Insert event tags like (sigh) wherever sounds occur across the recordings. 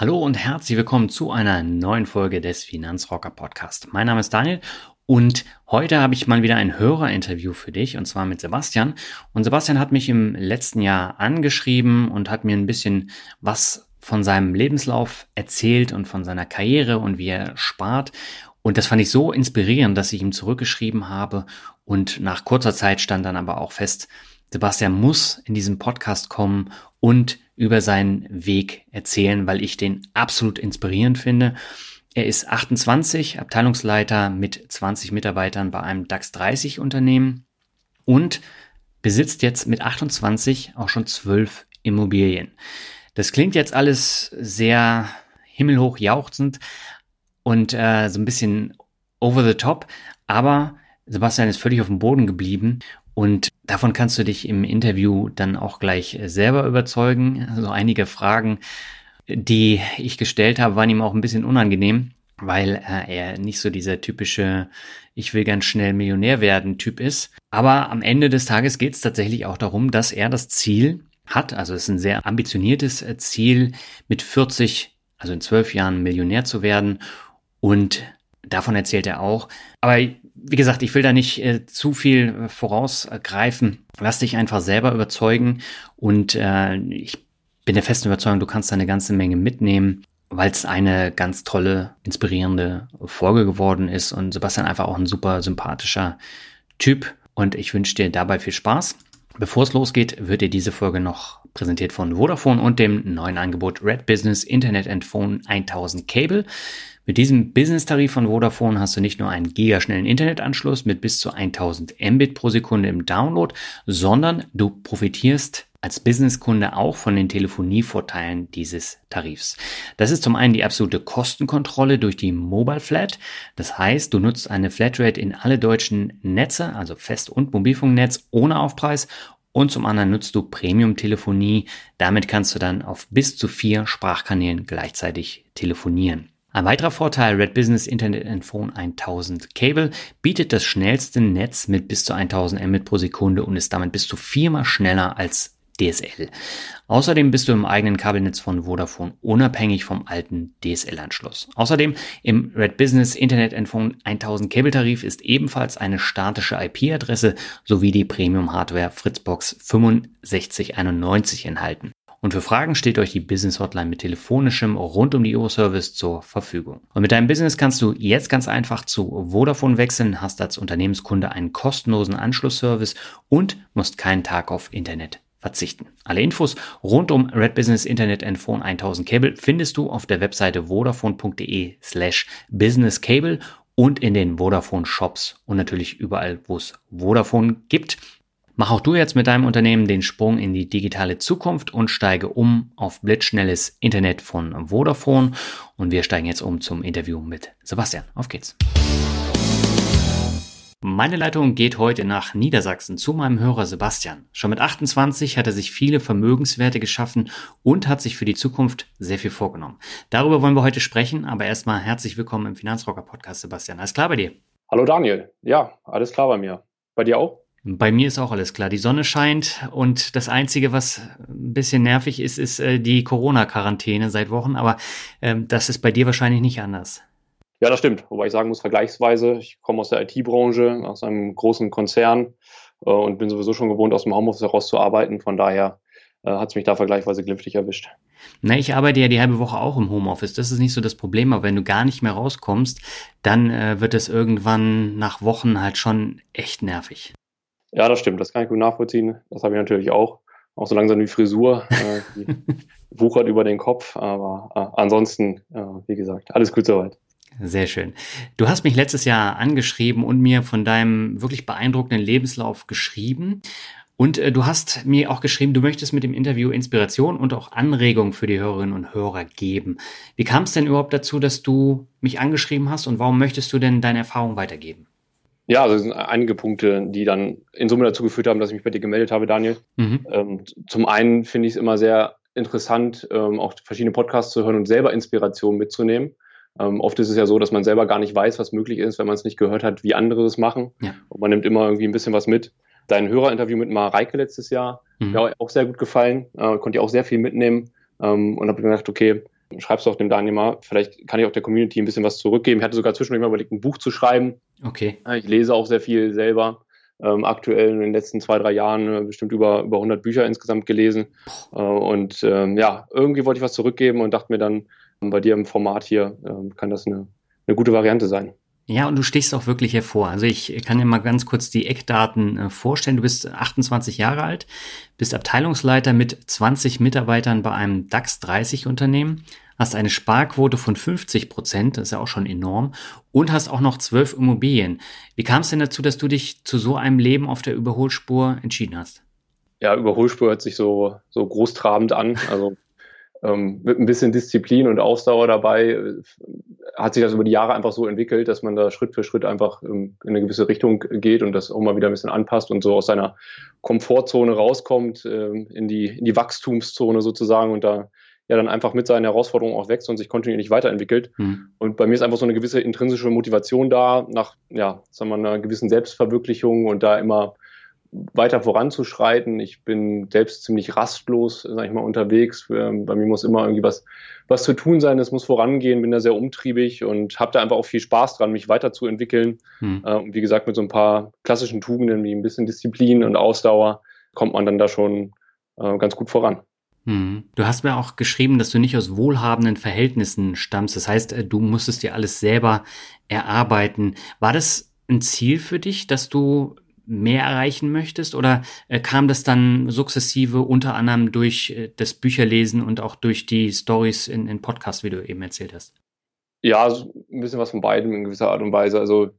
Hallo und herzlich willkommen zu einer neuen Folge des Finanzrocker Podcast. Mein Name ist Daniel und heute habe ich mal wieder ein Hörerinterview für dich und zwar mit Sebastian. Und Sebastian hat mich im letzten Jahr angeschrieben und hat mir ein bisschen was von seinem Lebenslauf erzählt und von seiner Karriere und wie er spart. Und das fand ich so inspirierend, dass ich ihm zurückgeschrieben habe und nach kurzer Zeit stand dann aber auch fest, Sebastian muss in diesem Podcast kommen und über seinen Weg erzählen, weil ich den absolut inspirierend finde. Er ist 28, Abteilungsleiter mit 20 Mitarbeitern bei einem DAX 30 Unternehmen und besitzt jetzt mit 28 auch schon 12 Immobilien. Das klingt jetzt alles sehr himmelhoch jauchzend und äh, so ein bisschen over the top, aber Sebastian ist völlig auf dem Boden geblieben und davon kannst du dich im Interview dann auch gleich äh, selber überzeugen. Also einige Fragen, die ich gestellt habe, waren ihm auch ein bisschen unangenehm, weil äh, er nicht so dieser typische Ich will ganz schnell Millionär werden Typ ist. Aber am Ende des Tages geht es tatsächlich auch darum, dass er das Ziel hat, also es ist ein sehr ambitioniertes äh, Ziel, mit 40, also in zwölf Jahren Millionär zu werden. Und davon erzählt er auch. Aber wie gesagt, ich will da nicht äh, zu viel äh, vorausgreifen. Lass dich einfach selber überzeugen und äh, ich bin der festen Überzeugung, du kannst da eine ganze Menge mitnehmen, weil es eine ganz tolle, inspirierende Folge geworden ist und Sebastian einfach auch ein super sympathischer Typ und ich wünsche dir dabei viel Spaß. Bevor es losgeht, wird dir diese Folge noch präsentiert von Vodafone und dem neuen Angebot Red Business Internet and Phone 1000 Cable. Mit diesem Business-Tarif von Vodafone hast du nicht nur einen gigaschnellen Internetanschluss mit bis zu 1000 Mbit pro Sekunde im Download, sondern du profitierst als Businesskunde auch von den Telefonievorteilen dieses Tarifs. Das ist zum einen die absolute Kostenkontrolle durch die Mobile Flat. Das heißt, du nutzt eine Flatrate in alle deutschen Netze, also Fest- und Mobilfunknetz ohne Aufpreis und zum anderen nutzt du Premium-Telefonie. Damit kannst du dann auf bis zu vier Sprachkanälen gleichzeitig telefonieren. Ein weiterer Vorteil, Red Business Internet and Phone 1000 Cable bietet das schnellste Netz mit bis zu 1000 Mbit pro Sekunde und ist damit bis zu viermal schneller als DSL. Außerdem bist du im eigenen Kabelnetz von Vodafone unabhängig vom alten DSL-Anschluss. Außerdem im Red Business Internet and Phone 1000 Cable Tarif ist ebenfalls eine statische IP-Adresse sowie die Premium Hardware Fritzbox 6591 enthalten. Und für Fragen steht euch die Business Hotline mit telefonischem rund um die Uhr Service zur Verfügung. Und mit deinem Business kannst du jetzt ganz einfach zu Vodafone wechseln, hast als Unternehmenskunde einen kostenlosen Anschlussservice und musst keinen Tag auf Internet verzichten. Alle Infos rund um Red Business Internet and Phone 1000 Cable findest du auf der Webseite vodafone.de slash businesscable und in den Vodafone Shops und natürlich überall, wo es Vodafone gibt. Mach auch du jetzt mit deinem Unternehmen den Sprung in die digitale Zukunft und steige um auf blitzschnelles Internet von Vodafone. Und wir steigen jetzt um zum Interview mit Sebastian. Auf geht's. Meine Leitung geht heute nach Niedersachsen zu meinem Hörer Sebastian. Schon mit 28 hat er sich viele Vermögenswerte geschaffen und hat sich für die Zukunft sehr viel vorgenommen. Darüber wollen wir heute sprechen, aber erstmal herzlich willkommen im Finanzrocker Podcast, Sebastian. Alles klar bei dir? Hallo Daniel. Ja, alles klar bei mir. Bei dir auch? Bei mir ist auch alles klar. Die Sonne scheint und das Einzige, was ein bisschen nervig ist, ist äh, die Corona-Quarantäne seit Wochen. Aber ähm, das ist bei dir wahrscheinlich nicht anders. Ja, das stimmt. Wobei ich sagen muss, vergleichsweise, ich komme aus der IT-Branche, aus einem großen Konzern äh, und bin sowieso schon gewohnt, aus dem Homeoffice heraus zu arbeiten. Von daher äh, hat es mich da vergleichsweise glimpflich erwischt. Na, ich arbeite ja die halbe Woche auch im Homeoffice. Das ist nicht so das Problem, aber wenn du gar nicht mehr rauskommst, dann äh, wird es irgendwann nach Wochen halt schon echt nervig. Ja, das stimmt. Das kann ich gut nachvollziehen. Das habe ich natürlich auch. auch so langsam die Frisur, äh, die (laughs) wuchert über den Kopf, aber äh, ansonsten, äh, wie gesagt, alles gut soweit. Sehr schön. Du hast mich letztes Jahr angeschrieben und mir von deinem wirklich beeindruckenden Lebenslauf geschrieben. Und äh, du hast mir auch geschrieben, du möchtest mit dem Interview Inspiration und auch Anregungen für die Hörerinnen und Hörer geben. Wie kam es denn überhaupt dazu, dass du mich angeschrieben hast und warum möchtest du denn deine Erfahrung weitergeben? Ja, also es sind einige Punkte, die dann in Summe dazu geführt haben, dass ich mich bei dir gemeldet habe, Daniel. Mhm. Ähm, zum einen finde ich es immer sehr interessant, ähm, auch verschiedene Podcasts zu hören und selber Inspiration mitzunehmen. Ähm, oft ist es ja so, dass man selber gar nicht weiß, was möglich ist, wenn man es nicht gehört hat, wie andere das machen. Ja. Und man nimmt immer irgendwie ein bisschen was mit. Dein Hörerinterview mit Mareike letztes Jahr, mhm. mir auch sehr gut gefallen, äh, konnte ich auch sehr viel mitnehmen ähm, und habe gedacht, okay, schreibst du auch dem Daniel mal, vielleicht kann ich auch der Community ein bisschen was zurückgeben. Ich hatte sogar zwischendurch mal überlegt, ein Buch zu schreiben. Okay. Ich lese auch sehr viel selber. Ähm, aktuell in den letzten zwei, drei Jahren äh, bestimmt über, über 100 Bücher insgesamt gelesen. Äh, und ähm, ja, irgendwie wollte ich was zurückgeben und dachte mir dann, bei dir im Format hier äh, kann das eine, eine gute Variante sein. Ja, und du stehst auch wirklich hervor. Also ich kann dir mal ganz kurz die Eckdaten äh, vorstellen. Du bist 28 Jahre alt, bist Abteilungsleiter mit 20 Mitarbeitern bei einem DAX 30 Unternehmen, hast eine Sparquote von 50 Prozent, das ist ja auch schon enorm, und hast auch noch zwölf Immobilien. Wie kam es denn dazu, dass du dich zu so einem Leben auf der Überholspur entschieden hast? Ja, Überholspur hört sich so, so großtrabend an. Also ähm, mit ein bisschen Disziplin und Ausdauer dabei äh, hat sich das über die Jahre einfach so entwickelt, dass man da Schritt für Schritt einfach ähm, in eine gewisse Richtung geht und das auch mal wieder ein bisschen anpasst und so aus seiner Komfortzone rauskommt, ähm, in, die, in die Wachstumszone sozusagen und da ja dann einfach mit seinen Herausforderungen auch wächst und sich kontinuierlich weiterentwickelt. Mhm. Und bei mir ist einfach so eine gewisse intrinsische Motivation da, nach ja, sagen wir, einer gewissen Selbstverwirklichung und da immer weiter voranzuschreiten. Ich bin selbst ziemlich rastlos, sag ich mal, unterwegs. Bei mir muss immer irgendwie was, was zu tun sein. Es muss vorangehen. Bin da sehr umtriebig und habe da einfach auch viel Spaß dran, mich weiterzuentwickeln. Hm. Äh, und wie gesagt, mit so ein paar klassischen Tugenden wie ein bisschen Disziplin und Ausdauer kommt man dann da schon äh, ganz gut voran. Hm. Du hast mir auch geschrieben, dass du nicht aus wohlhabenden Verhältnissen stammst. Das heißt, äh, du musstest dir alles selber erarbeiten. War das ein Ziel für dich, dass du mehr erreichen möchtest? Oder äh, kam das dann sukzessive unter anderem durch äh, das Bücherlesen und auch durch die Stories in, in Podcasts, wie du eben erzählt hast? Ja, ein bisschen was von beidem in gewisser Art und Weise. Also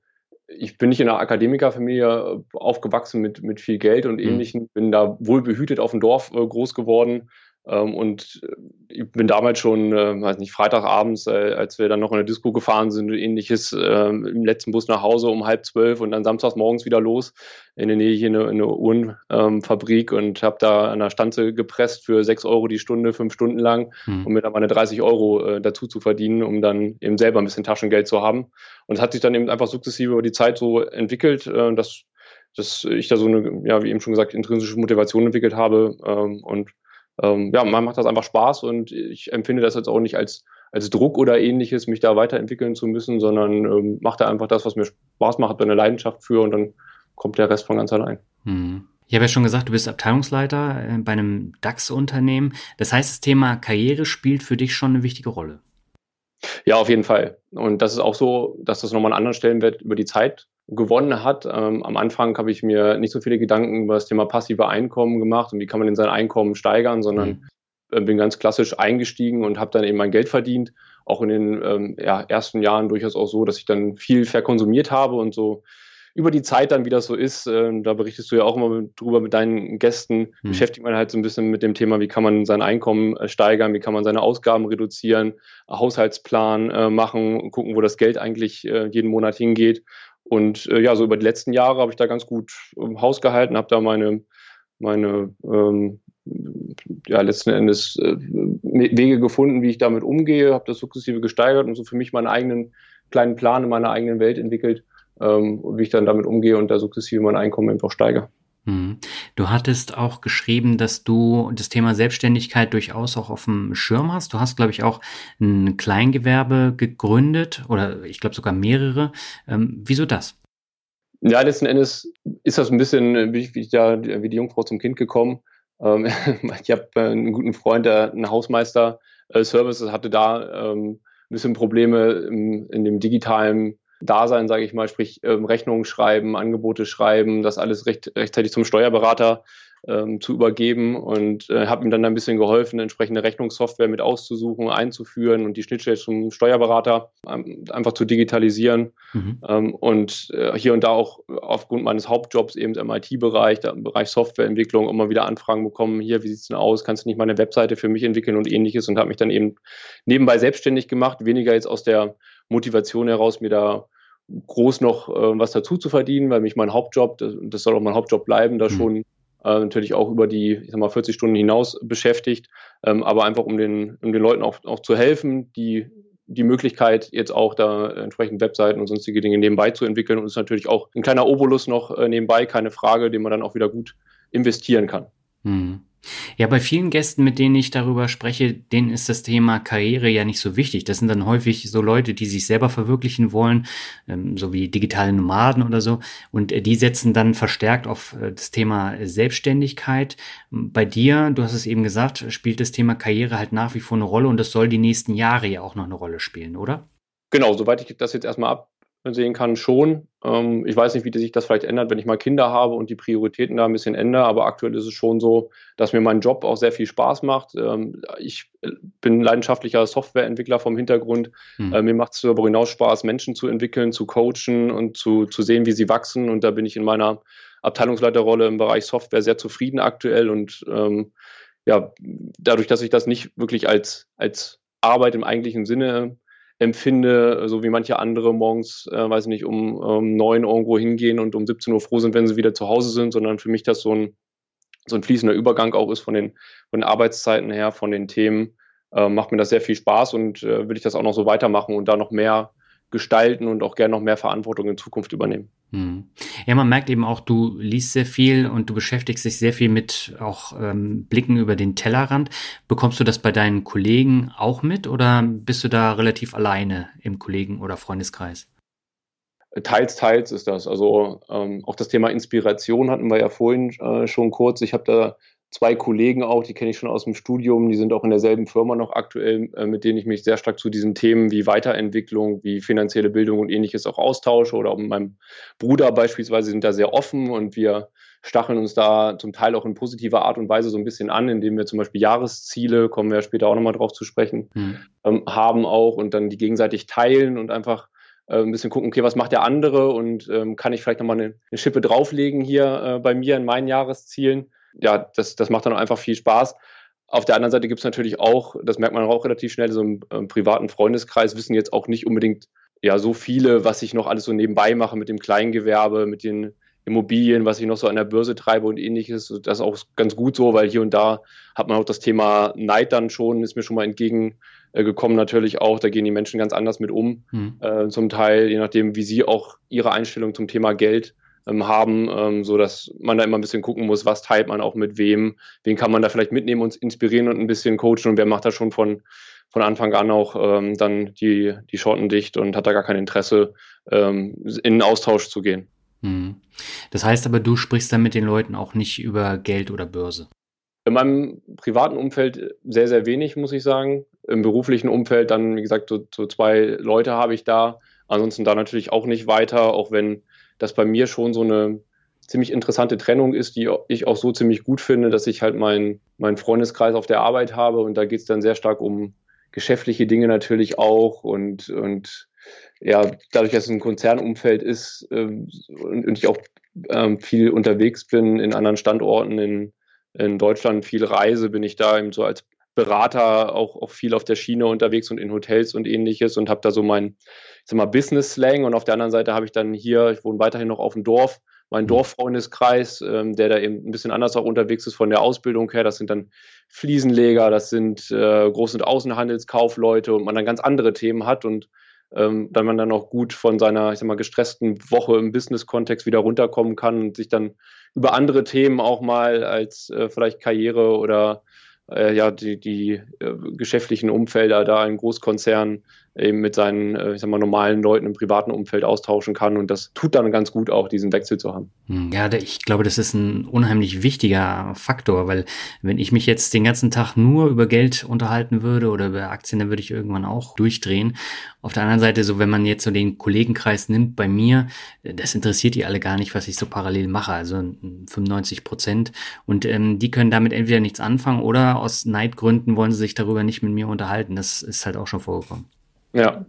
ich bin nicht in einer Akademikerfamilie äh, aufgewachsen mit, mit viel Geld und mhm. ähnlichem, bin da wohl behütet auf dem Dorf äh, groß geworden und äh, ich bin damals schon, äh, weiß nicht, Freitagabends, äh, als wir dann noch in der Disco gefahren sind und ähnliches, äh, im letzten Bus nach Hause um halb zwölf und dann samstags morgens wieder los in der Nähe hier in eine, eine Uhrenfabrik ähm, und habe da an der Stanze gepresst für sechs Euro die Stunde, fünf Stunden lang, mhm. um mir dann meine 30 Euro dazu zu verdienen, um dann eben selber ein bisschen Taschengeld zu haben. Und es hat sich dann eben einfach sukzessive über die Zeit so entwickelt, dass, dass ich da so eine, ja, wie eben schon gesagt, intrinsische Motivation entwickelt habe ähm, und ähm, ja, man macht das einfach Spaß und ich empfinde das jetzt auch nicht als, als Druck oder ähnliches, mich da weiterentwickeln zu müssen, sondern ähm, mache da einfach das, was mir Spaß macht, eine Leidenschaft für und dann kommt der Rest von ganz allein. Hm. Ich habe ja schon gesagt, du bist Abteilungsleiter äh, bei einem DAX-Unternehmen. Das heißt, das Thema Karriere spielt für dich schon eine wichtige Rolle. Ja, auf jeden Fall. Und das ist auch so, dass das nochmal einen anderen Stellenwert über die Zeit gewonnen hat. Ähm, am Anfang habe ich mir nicht so viele Gedanken über das Thema passive Einkommen gemacht und wie kann man denn sein Einkommen steigern, sondern mhm. äh, bin ganz klassisch eingestiegen und habe dann eben mein Geld verdient. Auch in den ähm, ja, ersten Jahren durchaus auch so, dass ich dann viel verkonsumiert habe und so über die Zeit dann, wie das so ist, äh, da berichtest du ja auch immer drüber mit deinen Gästen, mhm. beschäftigt man halt so ein bisschen mit dem Thema, wie kann man sein Einkommen äh, steigern, wie kann man seine Ausgaben reduzieren, Haushaltsplan äh, machen, gucken, wo das Geld eigentlich äh, jeden Monat hingeht. Und äh, ja, so über die letzten Jahre habe ich da ganz gut ähm, Haus gehalten, habe da meine, meine ähm, ja, letzten Endes äh, Wege gefunden, wie ich damit umgehe, habe das sukzessive gesteigert und so für mich meinen eigenen kleinen Plan in meiner eigenen Welt entwickelt, ähm, wie ich dann damit umgehe und da sukzessive mein Einkommen einfach steigere. Mhm. Du hattest auch geschrieben, dass du das Thema Selbstständigkeit durchaus auch auf dem Schirm hast. Du hast, glaube ich, auch ein Kleingewerbe gegründet oder ich glaube sogar mehrere. Ähm, wieso das? Ja, letzten Endes ist das ein bisschen wie, wie, ja, wie die Jungfrau zum Kind gekommen. Ähm, (laughs) ich habe einen guten Freund, der einen Hausmeister-Service äh, hatte da ähm, ein bisschen Probleme in, in dem digitalen Dasein, sage ich mal, sprich ähm, Rechnungen schreiben, Angebote schreiben, das alles recht, rechtzeitig zum Steuerberater ähm, zu übergeben und äh, habe ihm dann ein bisschen geholfen, entsprechende Rechnungssoftware mit auszusuchen, einzuführen und die Schnittstelle zum Steuerberater ähm, einfach zu digitalisieren. Mhm. ähm, und äh, hier und da auch aufgrund meines Hauptjobs eben im IT-Bereich, im Bereich Softwareentwicklung immer wieder Anfragen bekommen, hier, wie sieht es denn aus, kannst du nicht mal eine Webseite für mich entwickeln und ähnliches? Und habe mich dann eben nebenbei selbstständig gemacht, weniger jetzt aus der Motivation heraus, mir da groß noch äh, was dazu zu verdienen, weil mich mein Hauptjob, das, das soll auch mein Hauptjob bleiben, da mhm. schon äh, natürlich auch über die, ich sag mal, 40 Stunden hinaus beschäftigt, ähm, aber einfach um den, um den Leuten auch, auch zu helfen, die die Möglichkeit, jetzt auch da entsprechend Webseiten und sonstige Dinge nebenbei zu entwickeln und ist natürlich auch ein kleiner Obolus noch äh, nebenbei, keine Frage, den man dann auch wieder gut investieren kann. Hm. Ja, bei vielen Gästen, mit denen ich darüber spreche, denen ist das Thema Karriere ja nicht so wichtig. Das sind dann häufig so Leute, die sich selber verwirklichen wollen, ähm, so wie digitale Nomaden oder so. Und äh, die setzen dann verstärkt auf äh, das Thema Selbstständigkeit. Bei dir, du hast es eben gesagt, spielt das Thema Karriere halt nach wie vor eine Rolle und das soll die nächsten Jahre ja auch noch eine Rolle spielen, oder? Genau, soweit ich das jetzt erstmal ab, sehen kann, schon. Ähm, ich weiß nicht, wie sich das vielleicht ändert, wenn ich mal Kinder habe und die Prioritäten da ein bisschen ändere, aber aktuell ist es schon so, dass mir mein Job auch sehr viel Spaß macht. Ähm, ich bin leidenschaftlicher Softwareentwickler vom Hintergrund. Mhm. Äh, mir macht es darüber hinaus Spaß, Menschen zu entwickeln, zu coachen und zu, zu sehen, wie sie wachsen. Und da bin ich in meiner Abteilungsleiterrolle im Bereich Software sehr zufrieden aktuell und ähm, ja, dadurch, dass ich das nicht wirklich als, als Arbeit im eigentlichen Sinne empfinde, so wie manche andere morgens, äh, weiß nicht, um, um irgendwo hingehen und um 17 Uhr froh sind, wenn sie wieder zu Hause sind, sondern für mich das so ein, so ein fließender Übergang auch ist von den, von den Arbeitszeiten her, von den Themen, äh, macht mir das sehr viel Spaß und äh, will ich das auch noch so weitermachen und da noch mehr gestalten und auch gerne noch mehr Verantwortung in Zukunft übernehmen. Hm. Ja, man merkt eben auch, du liest sehr viel und du beschäftigst dich sehr viel mit auch ähm, Blicken über den Tellerrand. Bekommst du das bei deinen Kollegen auch mit oder bist du da relativ alleine im Kollegen- oder Freundeskreis? Teils, teils ist das. Also ähm, auch das Thema Inspiration hatten wir ja vorhin äh, schon kurz. Ich habe da zwei Kollegen auch, die kenne ich schon aus dem Studium, die sind auch in derselben Firma noch aktuell, äh, mit denen ich mich sehr stark zu diesen Themen wie Weiterentwicklung, wie finanzielle Bildung und ähnliches auch austausche. Oder auch mit meinem Bruder beispielsweise sind da sehr offen und wir stacheln uns da zum Teil auch in positiver Art und Weise so ein bisschen an, indem wir zum Beispiel Jahresziele, kommen wir später auch nochmal drauf zu sprechen, mhm. ähm, haben auch und dann die gegenseitig teilen und einfach äh, ein bisschen gucken, okay, was macht der andere und ähm, kann ich vielleicht nochmal eine, eine Schippe drauflegen hier äh, bei mir in meinen Jahreszielen ja, das, das macht dann einfach viel Spaß. Auf der anderen Seite gibt es natürlich auch, das merkt man auch relativ schnell, so im, im privaten Freundeskreis wissen jetzt auch nicht unbedingt ja so viele, was ich noch alles so nebenbei mache mit dem Kleingewerbe, mit den Immobilien, was ich noch so an der Börse treibe und ähnliches. Das ist auch ganz gut so, weil hier und da hat man auch das Thema Neid dann schon, ist mir schon mal entgegengekommen natürlich auch. Da gehen die Menschen ganz anders mit um, hm. äh, zum Teil, je nachdem, wie sie auch ihre Einstellung zum Thema Geld ähm, haben, ähm, so dass man da immer ein bisschen gucken muss, was teilt man auch mit wem, wen kann man da vielleicht mitnehmen und inspirieren und ein bisschen coachen und wer macht da schon von, von Anfang an auch ähm, dann die, die Schotten dicht und hat da gar kein Interesse, ähm, in einen Austausch zu gehen. Hm. Das heißt aber, du sprichst dann mit den Leuten auch nicht über Geld oder Börse. In meinem privaten Umfeld sehr, sehr wenig, muss ich sagen. Im beruflichen Umfeld dann, wie gesagt, so, so zwei Leute habe ich da. Ansonsten da natürlich auch nicht weiter, auch wenn das bei mir schon so eine ziemlich interessante Trennung ist, die ich auch so ziemlich gut finde, dass ich halt meinen mein Freundeskreis auf der Arbeit habe. Und da geht es dann sehr stark um geschäftliche Dinge natürlich auch. Und, und ja, dadurch, dass es ein Konzernumfeld ist ähm, und, und, ich auch ähm, viel unterwegs bin in anderen Standorten in, in Deutschland, viel reise, bin ich da eben so als Berater auch, auch viel auf der Schiene unterwegs und in Hotels und ähnliches und habe da so mein, ich sag mal, Business-Slang und auf der anderen Seite habe ich dann hier, ich wohne weiterhin noch auf dem Dorf, meinen mhm. Dorffreundeskreis, ähm, der da eben ein bisschen anders auch unterwegs ist von der Ausbildung her. Das sind dann Fliesenleger, das sind äh, Groß- und Außenhandelskaufleute und man dann ganz andere Themen hat und ähm, dann man dann auch gut von seiner, ich sag mal, gestressten Woche im Business-Kontext wieder runterkommen kann und sich dann über andere Themen auch mal als äh, vielleicht Karriere oder äh, ja die, die äh, geschäftlichen Umfelder da in Großkonzernen eben mit seinen, äh, ich sag mal, normalen Leuten im privaten Umfeld austauschen kann. Und das tut dann ganz gut auch, diesen Wechsel zu haben. Hm, ja, ich glaube, das ist ein unheimlich wichtiger Faktor, weil wenn ich mich jetzt den ganzen Tag nur über Geld unterhalten würde oder über Aktien, dann würde ich irgendwann auch durchdrehen. Auf der anderen Seite, so wenn man jetzt so den Kollegenkreis nimmt bei mir, das interessiert die alle gar nicht, was ich so parallel mache, also 95 Prozent. Und ähm, die können damit entweder nichts anfangen oder aus Neidgründen wollen sie sich darüber nicht mit mir unterhalten. Das ist halt auch schon vorgekommen. Ja.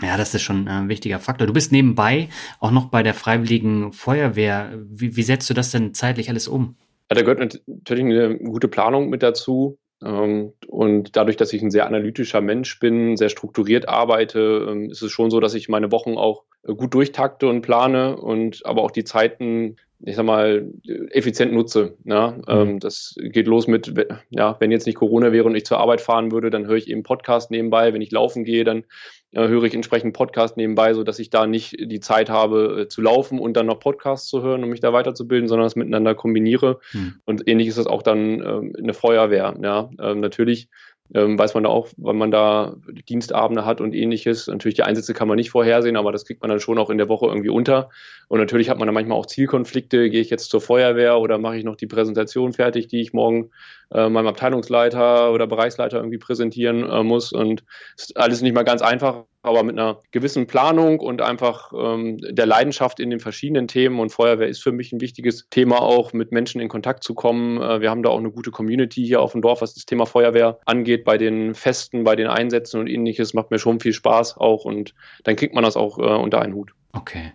Ja, das ist schon ein wichtiger Faktor. Du bist nebenbei auch noch bei der Freiwilligen Feuerwehr. Wie, wie setzt du das denn zeitlich alles um? Ja, da gehört natürlich eine gute Planung mit dazu. Ähm, und dadurch, dass ich ein sehr analytischer Mensch bin, sehr strukturiert arbeite, ähm, ist es schon so, dass ich meine Wochen auch äh, gut durchtakte und plane und aber auch die Zeiten ich sag mal, effizient nutze. Ja? Mhm. Ähm, das geht los mit, ja, wenn jetzt nicht Corona wäre und ich zur Arbeit fahren würde, dann höre ich eben Podcast nebenbei. Wenn ich laufen gehe, dann äh, höre ich entsprechend Podcast nebenbei, sodass ich da nicht die Zeit habe äh, zu laufen und dann noch Podcasts zu hören, um mich da weiterzubilden, sondern das miteinander kombiniere. Mhm. Und ähnlich ist das auch dann ähm, in der Feuerwehr. Ja? Ähm, natürlich ähm, weiß man da auch, wann man da Dienstabende hat und ähnliches. Natürlich die Einsätze kann man nicht vorhersehen, aber das kriegt man dann schon auch in der Woche irgendwie unter. Und natürlich hat man dann manchmal auch Zielkonflikte. Gehe ich jetzt zur Feuerwehr oder mache ich noch die Präsentation fertig, die ich morgen äh, meinem Abteilungsleiter oder Bereichsleiter irgendwie präsentieren äh, muss. Und ist alles nicht mal ganz einfach, aber mit einer gewissen Planung und einfach ähm, der Leidenschaft in den verschiedenen Themen. Und Feuerwehr ist für mich ein wichtiges Thema auch, mit Menschen in Kontakt zu kommen. Äh, wir haben da auch eine gute Community hier auf dem Dorf, was das Thema Feuerwehr angeht, bei den Festen, bei den Einsätzen und ähnliches. Macht mir schon viel Spaß auch und dann kriegt man das auch äh, unter einen Hut. Okay.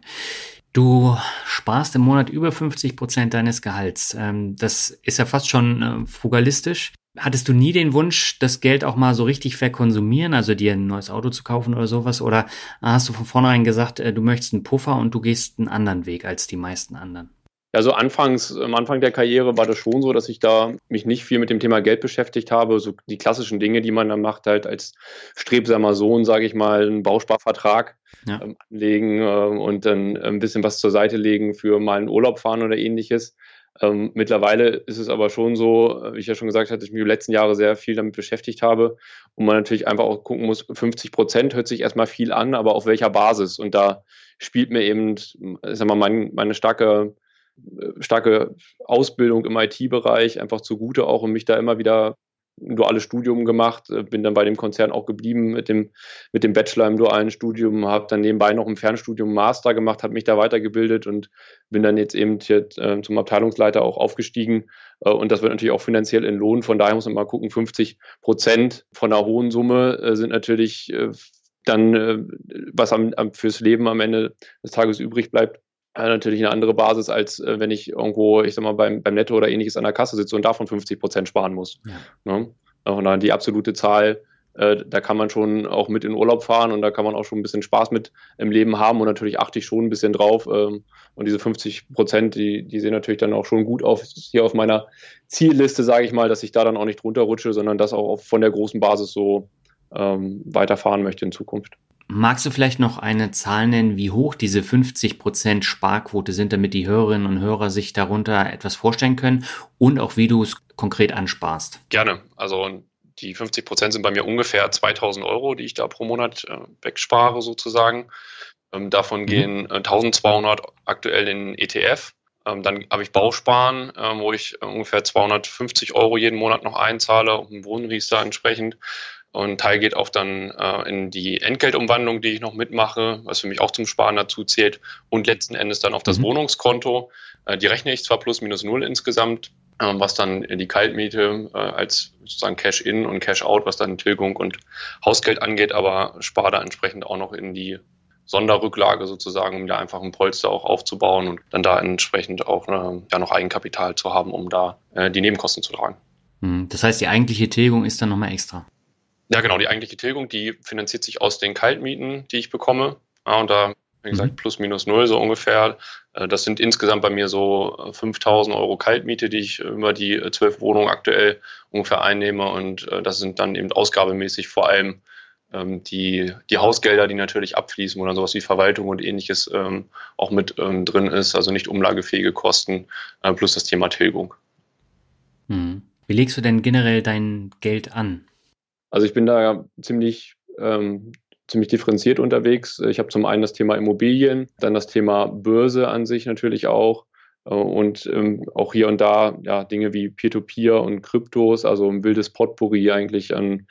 Du sparst im Monat über 50 Prozent deines Gehalts. Ähm, das ist ja fast schon äh, frugalistisch. Hattest du nie den Wunsch, das Geld auch mal so richtig verkonsumieren, also dir ein neues Auto zu kaufen oder sowas? Oder hast du von vornherein gesagt, äh, du möchtest einen Puffer und du gehst einen anderen Weg als die meisten anderen? Also anfangs, am Anfang der Karriere war das schon so, dass ich da mich nicht viel mit dem Thema Geld beschäftigt habe. So die klassischen Dinge, die man dann macht, halt als strebsamer Sohn, sage ich mal, einen Bausparvertrag ja. ähm, anlegen äh, und dann ein bisschen was zur Seite legen für mal einen Urlaub fahren oder ähnliches. Ähm, mittlerweile ist es aber schon so, wie ich ja schon gesagt habe, dass ich mich die letzten Jahre sehr viel damit beschäftigt habe und man natürlich einfach auch gucken muss, 50 Prozent hört sich erstmal viel an, aber auf welcher Basis? Und da spielt mir eben, ich sag mal, mein, meine starke starke Ausbildung im IT-Bereich einfach zugute auch und mich da immer wieder ein duales Studium gemacht, äh, bin dann bei dem Konzern auch geblieben mit dem, mit dem Bachelor im dualen Studium, habe dann nebenbei noch im Fernstudium Master gemacht, habe mich da weitergebildet und bin dann jetzt eben hier äh, zum Abteilungsleiter auch aufgestiegen. Äh, und das wird natürlich auch finanziell in Lohn. Von daher muss man mal gucken, 50 Prozent von einer hohen Summe äh, sind natürlich äh, dann, äh, was am, fürs Leben am Ende des Tages übrig bleibt, natürlich eine andere Basis, als äh, wenn ich irgendwo, ich sag mal, beim, beim Netto oder ähnliches an der Kasse sitze und davon 50 Prozent sparen muss. Ja. Ne? Und dann die absolute Zahl, äh, da kann man schon auch mit in Urlaub fahren und da kann man auch schon ein bisschen Spaß mit im Leben haben und natürlich achte ich schon ein bisschen drauf. Ähm, und diese 50 Prozent, die, die sehen natürlich dann auch schon gut auf, hier auf meiner Zielliste, sage ich mal, dass ich da dann auch nicht runterrutsche, sondern das auch von der großen Basis so ähm, weiterfahren möchte in Zukunft. Magst du vielleicht noch eine Zahl nennen, wie hoch diese 50% Sparquote sind, damit die Hörerinnen und Hörer sich darunter etwas vorstellen können und auch wie du es konkret ansparst? Gerne. Also die 50% sind bei mir ungefähr 2000 Euro, die ich da pro Monat äh, wegspare sozusagen. Ähm, davon mhm. gehen äh, 1200 aktuell in ETF. Ähm, dann habe ich Bausparen, äh, wo ich ungefähr 250 Euro jeden Monat noch einzahle, um Wohnriester entsprechend. Und ein Teil geht auch dann äh, in die Entgeltumwandlung, die ich noch mitmache, was für mich auch zum Sparen dazu zählt. Und letzten Endes dann auf das mhm. Wohnungskonto. Äh, die rechne ich zwar plus minus null insgesamt, äh, was dann die Kaltmiete äh, als sozusagen Cash-In und Cash-Out, was dann Tilgung und Hausgeld angeht, aber spare da entsprechend auch noch in die Sonderrücklage sozusagen, um da einfach ein Polster auch aufzubauen und dann da entsprechend auch äh, ja, noch Eigenkapital zu haben, um da äh, die Nebenkosten zu tragen. Mhm. Das heißt, die eigentliche Tilgung ist dann nochmal extra. Ja, genau. Die eigentliche Tilgung, die finanziert sich aus den Kaltmieten, die ich bekomme. Ja, und da, wie gesagt, mhm. plus minus null so ungefähr. Äh, das sind insgesamt bei mir so 5000 äh, Euro Kaltmiete, die ich über die äh, zwölf Wohnungen aktuell ungefähr einnehme. Und das sind dann eben ausgabemäßig vor allem ähm, die, die Hausgelder, die natürlich abfließen, wo dann sowas wie Verwaltung und ähnliches ähm, auch mit ähm, drin ist. Also nicht umlagefähige Kosten plus das Thema Tilgung. Mhm. Wie legst du denn generell dein Geld an? Also ich bin da ziemlich, ähm, ziemlich differenziert unterwegs. Ich habe zum einen das Thema Immobilien, dann das Thema Börse an sich natürlich auch äh, und ähm, auch hier und da ja, Dinge wie Peer-to-Peer -Peer und Kryptos, also ein wildes Potpourri eigentlich an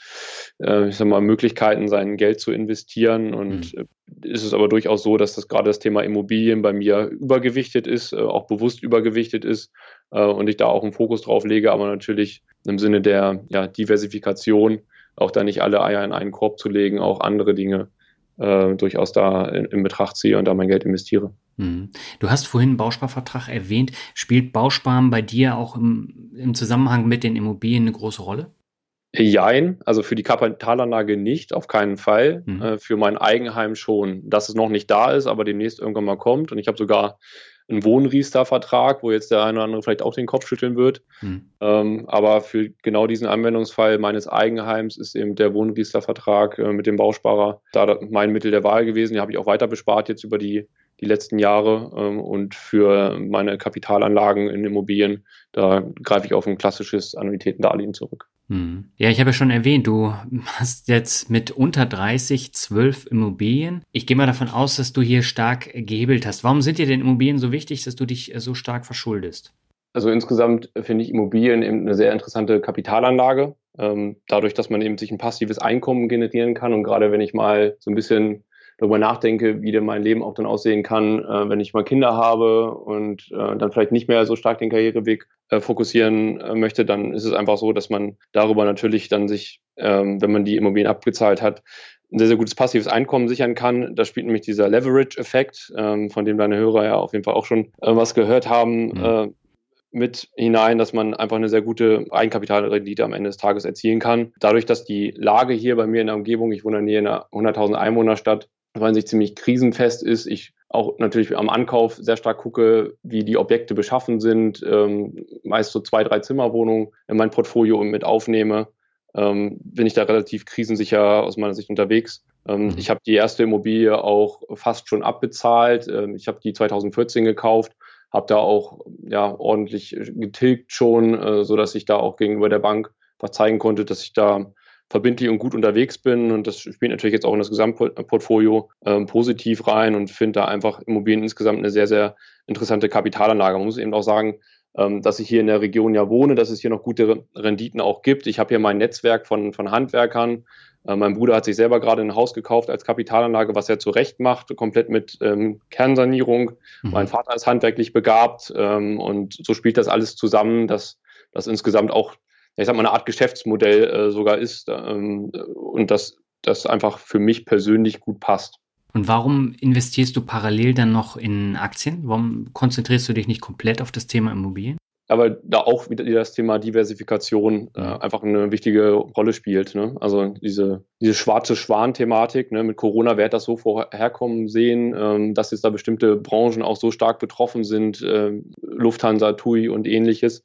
äh, ich sag mal, Möglichkeiten, sein Geld zu investieren. Und mhm. Äh, ist es aber durchaus so, dass das gerade das Thema Immobilien bei mir übergewichtet ist, äh, auch bewusst übergewichtet ist äh, und ich da auch einen Fokus drauf lege, aber natürlich im Sinne der ja, Diversifikation auch da nicht alle Eier in einen Korb zu legen, auch andere Dinge äh, durchaus da in, in Betracht ziehe und da mein Geld investiere. Mhm. Du hast vorhin Bausparvertrag erwähnt. Spielt Bausparen bei dir auch im, im Zusammenhang mit den Immobilien eine große Rolle? Jein, also für die Kapitalanlage nicht, auf keinen Fall. Mhm. Äh, für mein Eigenheim schon. Dass es noch nicht da ist, aber demnächst irgendwann mal kommt. Und ich habe sogar einen Wohnriester-Vertrag, wo jetzt der eine oder andere vielleicht auch den Kopf schütteln wird. Mhm. Ähm, aber für genau diesen Anwendungsfall meines Eigenheims ist eben der Wohnriester-Vertrag äh, mit dem Bausparer da mein Mittel der Wahl gewesen. Den habe ich auch weiter bespart jetzt über die die letzten Jahre. Ähm, und für meine Kapitalanlagen in Immobilien, da greife ich auf ein klassisches Annuitätendarlehen zurück. Hm. Ja, ich habe ja schon erwähnt, du hast jetzt mit unter 30 zwölf Immobilien. Ich gehe mal davon aus, dass du hier stark gehebelt hast. Warum sind dir denn Immobilien so wichtig, dass du dich so stark verschuldest? Also insgesamt finde ich Immobilien eben eine sehr interessante Kapitalanlage. Ähm, dadurch, dass man eben sich ein passives Einkommen generieren kann und gerade wenn ich mal so ein bisschen darüber nachdenke, wie denn mein Leben auch dann aussehen kann, äh, wenn ich mal Kinder habe und äh, dann vielleicht nicht mehr so stark den Karriereweg äh, fokussieren äh, möchte, dann ist es einfach so, dass man darüber natürlich dann sich, ähm, wenn man die Immobilien abgezahlt hat, ein sehr, sehr gutes passives Einkommen sichern kann. Da spielt nämlich dieser Leverage-Effekt, ähm, von dem deine Hörer ja auf jeden Fall auch schon äh, was gehört haben, mhm. äh, mit hinein, dass man einfach eine sehr gute Eigenkapitalrendite am Ende des Tages erzielen kann. Dadurch, dass die Lage hier bei mir in der Umgebung, ich wohne in einer 100.000 Einwohnerstadt, weil sich ziemlich krisenfest ist. Ich auch natürlich am Ankauf sehr stark gucke, wie die Objekte beschaffen sind, ähm, meist so zwei, drei Zimmerwohnungen in mein Portfolio mit aufnehme, ähm, bin ich da relativ krisensicher aus meiner Sicht unterwegs. Ähm, mhm. Ich habe die erste Immobilie auch fast schon abbezahlt. Ähm, ich habe die 2014 gekauft, habe da auch ja ordentlich getilgt schon, äh, so dass ich da auch gegenüber der Bank was zeigen konnte, dass ich da verbindlich und gut unterwegs bin. Und das spielt natürlich jetzt auch in das Gesamtportfolio ähm, positiv rein und finde da einfach Immobilien insgesamt eine sehr, sehr interessante Kapitalanlage. Man muss eben auch sagen, ähm, dass ich hier in der Region ja wohne, dass es hier noch gute Renditen auch gibt. Ich habe hier mein Netzwerk von, von Handwerkern. Äh, mein Bruder hat sich selber gerade ein Haus gekauft als Kapitalanlage, was er zurecht macht, komplett mit ähm, Kernsanierung. Mhm. Mein Vater ist handwerklich begabt ähm, und so spielt das alles zusammen, dass das insgesamt auch ich sag mal, eine Art Geschäftsmodell äh, sogar ist ähm, und das, das einfach für mich persönlich gut passt. Und warum investierst du parallel dann noch in Aktien? Warum konzentrierst du dich nicht komplett auf das Thema Immobilien? aber da auch wieder das Thema Diversifikation äh, einfach eine wichtige Rolle spielt. Ne? Also diese, diese schwarze Schwan-Thematik, ne? mit Corona, hat das so vorherkommen sehen, ähm, dass jetzt da bestimmte Branchen auch so stark betroffen sind, äh, Lufthansa, TUI und ähnliches.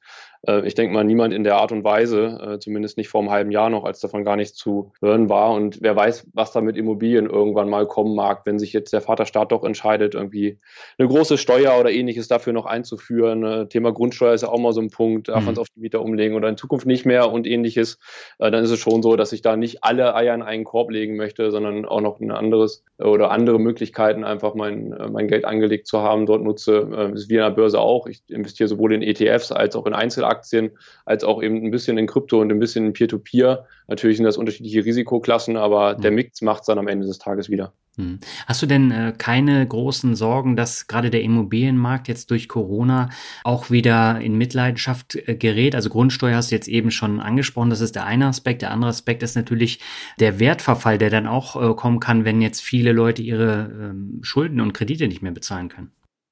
Äh, ich denke mal, niemand in der Art und Weise, äh, zumindest nicht vor einem halben Jahr noch, als davon gar nichts zu hören war. Und wer weiß, was da mit Immobilien irgendwann mal kommen mag, wenn sich jetzt der Vaterstaat doch entscheidet, irgendwie eine große Steuer oder ähnliches dafür noch einzuführen. Äh, Thema Grundsteuer ist ja auch mal so ein Punkt, darf mhm. man es auf die Mieter umlegen oder in Zukunft nicht mehr und ähnliches. Dann ist es schon so, dass ich da nicht alle Eier in einen Korb legen möchte, sondern auch noch ein anderes oder andere Möglichkeiten, einfach mein, mein Geld angelegt zu haben, dort nutze. Das ist wie an der Börse auch. Ich investiere sowohl in ETFs als auch in Einzelaktien Aktien als auch eben ein bisschen in Krypto und ein bisschen in Peer-to-Peer. Natürlich sind das unterschiedliche Risikoklassen, aber mhm. der Mix macht es dann am Ende des Tages wieder. Mhm. Hast du denn äh, keine großen Sorgen, dass gerade der Immobilienmarkt jetzt durch Corona auch wieder in Mitleidenschaft äh, gerät? Also Grundsteuer hast du jetzt eben schon angesprochen, das ist der eine Aspekt. Der andere Aspekt ist natürlich der Wertverfall, der dann auch äh, kommen kann, wenn jetzt viele Leute ihre ähm, Schulden und Kredite nicht mehr bezahlen können.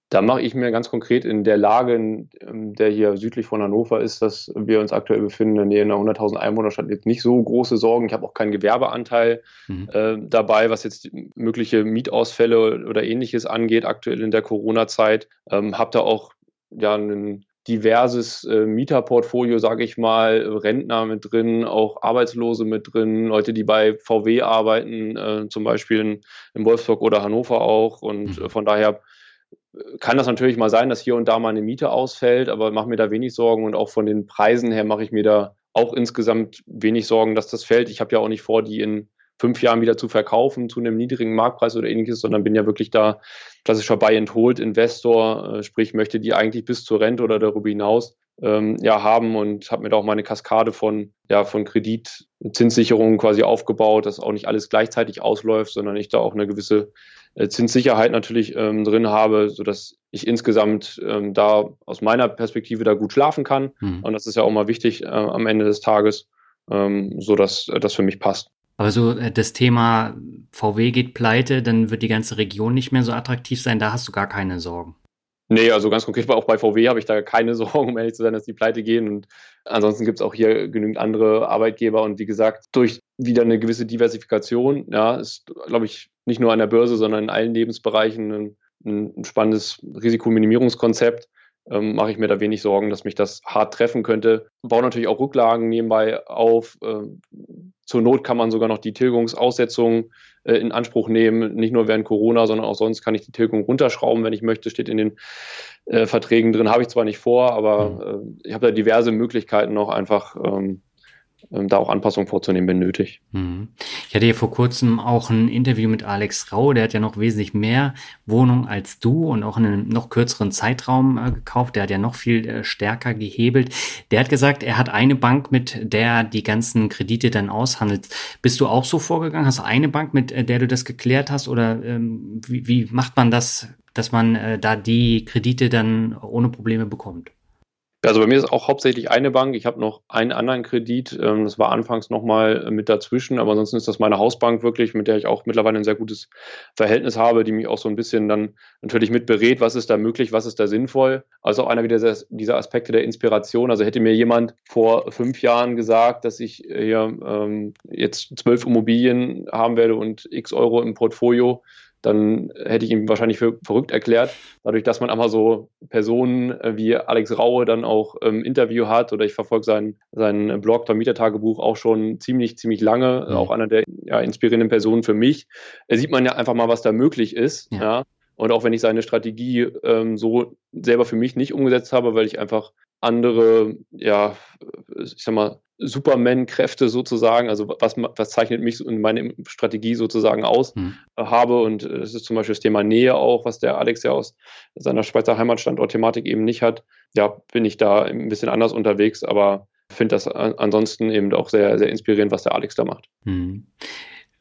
Da mache ich mir ganz konkret in der Lage, in ähm, der hier südlich von Hannover ist, dass wir uns aktuell befinden, in der Nähe einer 100.000 Einwohnerstadt, jetzt nicht so große Sorgen. Ich habe auch keinen Gewerbeanteil mhm. äh, dabei, was jetzt mögliche Mietausfälle oder ähnliches angeht, aktuell in der Corona-Zeit. Ähm, habe da auch ja ein diverses äh, Mieterportfolio, sage ich mal, Rentner mit drin, auch Arbeitslose mit drin, Leute, die bei VW arbeiten, äh, zum Beispiel in, in Wolfsburg oder Hannover auch. Und mhm. äh, von daher kann das natürlich mal sein, dass hier und da mal eine Miete ausfällt, aber mache mir da wenig Sorgen und auch von den Preisen her mache ich mir da auch insgesamt wenig Sorgen, dass das fällt. Ich habe ja auch nicht vor, die in fünf Jahren wieder zu verkaufen zu einem niedrigen Marktpreis oder ähnliches, sondern bin ja wirklich da klassischer Buy and Hold Investor, äh, sprich möchte die eigentlich bis zur Rente oder darüber hinaus ähm, ja haben und habe mir da auch meine Kaskade von ja von Kreditzinssicherungen quasi aufgebaut, dass auch nicht alles gleichzeitig ausläuft, sondern ich da auch eine gewisse Zinssicherheit natürlich ähm, drin habe, sodass ich insgesamt ähm, da aus meiner Perspektive da gut schlafen kann. Mhm. Und das ist ja auch mal wichtig äh, am Ende des Tages, ähm, so dass äh, das für mich passt. Aber so äh, das Thema VW geht pleite, dann wird die ganze Region nicht mehr so attraktiv sein. Da hast du gar keine Sorgen. Nee, also ganz konkret (laughs) auch bei VW habe ich da keine (laughs) Sorgen, um ehrlich zu sein, dass die pleite gehen. Und ansonsten gibt es auch hier genügend andere Arbeitgeber. Und wie gesagt, durch wieder eine gewisse Diversifikation, ja, ist, glaube ich, nicht nur an der Börse, sondern in allen Lebensbereichen ein, ein spannendes Risikominimierungskonzept ähm, mache ich mir da wenig Sorgen, dass mich das hart treffen könnte. Baue natürlich auch Rücklagen nebenbei auf. Ähm, zur Not kann man sogar noch die Tilgungsaussetzung äh, in Anspruch nehmen. Nicht nur während Corona, sondern auch sonst kann ich die Tilgung runterschrauben, wenn ich möchte. Steht in den äh, Verträgen drin. Habe ich zwar nicht vor, aber mhm. äh, ich habe da diverse Möglichkeiten noch einfach ähm, da auch Anpassungen vorzunehmen, wenn nötig. Mhm. Ich hatte hier vor kurzem auch ein Interview mit Alex Rau, der hat ja noch wesentlich mehr Wohnungen als du und auch in einem noch kürzeren Zeitraum äh, gekauft. Der hat ja noch viel äh, stärker gehebelt. Der hat gesagt, er hat eine Bank, mit der die ganzen Kredite dann aushandelt. Bist du auch so vorgegangen? Hast du eine Bank, mit äh, der du das geklärt hast? Oder ähm, wie, macht man das, dass man da die Kredite dann ohne Probleme bekommt? Also bei mir ist auch hauptsächlich eine Bank. Ich habe noch einen anderen Kredit. Ähm, das war anfangs nochmal äh, mit dazwischen, aber ansonsten ist das meine Hausbank wirklich, mit der ich auch mittlerweile ein sehr gutes Verhältnis habe, die mich auch so ein bisschen dann natürlich mit berät, was ist da möglich, was ist da sinnvoll. Also auch einer wieder dieser Aspekte der Inspiration. Also hätte mir jemand vor fünf Jahren gesagt, dass ich hier ähm, jetzt zwölf Immobilien haben werde und x Euro im Portfolio, dann hätte ich ihn wahrscheinlich für verrückt erklärt. Dadurch, dass man aber so Personen äh, wie Alex Raue dann auch im ähm, Interview hat oder ich verfolge seinen, seinen Blog, Vermietertagebuch auch schon ziemlich, ziemlich lange, mhm. auch einer der ja, inspirierenden Personen für mich, da sieht man ja einfach mal, was da möglich ist. Ja. ja. Und auch wenn ich seine Strategie ähm, so selber für mich nicht umgesetzt habe, weil ich einfach andere, ja, ich sag mal, Superman-Kräfte sozusagen, also was, was zeichnet mich in meine Strategie sozusagen aus, hm. Äh, habe. Und äh, es ist zum Beispiel das Thema Nähe auch, was der Alex ja aus seiner Schweizer Heimatstandort-Thematik eben nicht hat. Ja, bin ich da ein bisschen anders unterwegs, aber finde das ansonsten eben auch sehr, sehr inspirierend, was der Alex da macht. Hm.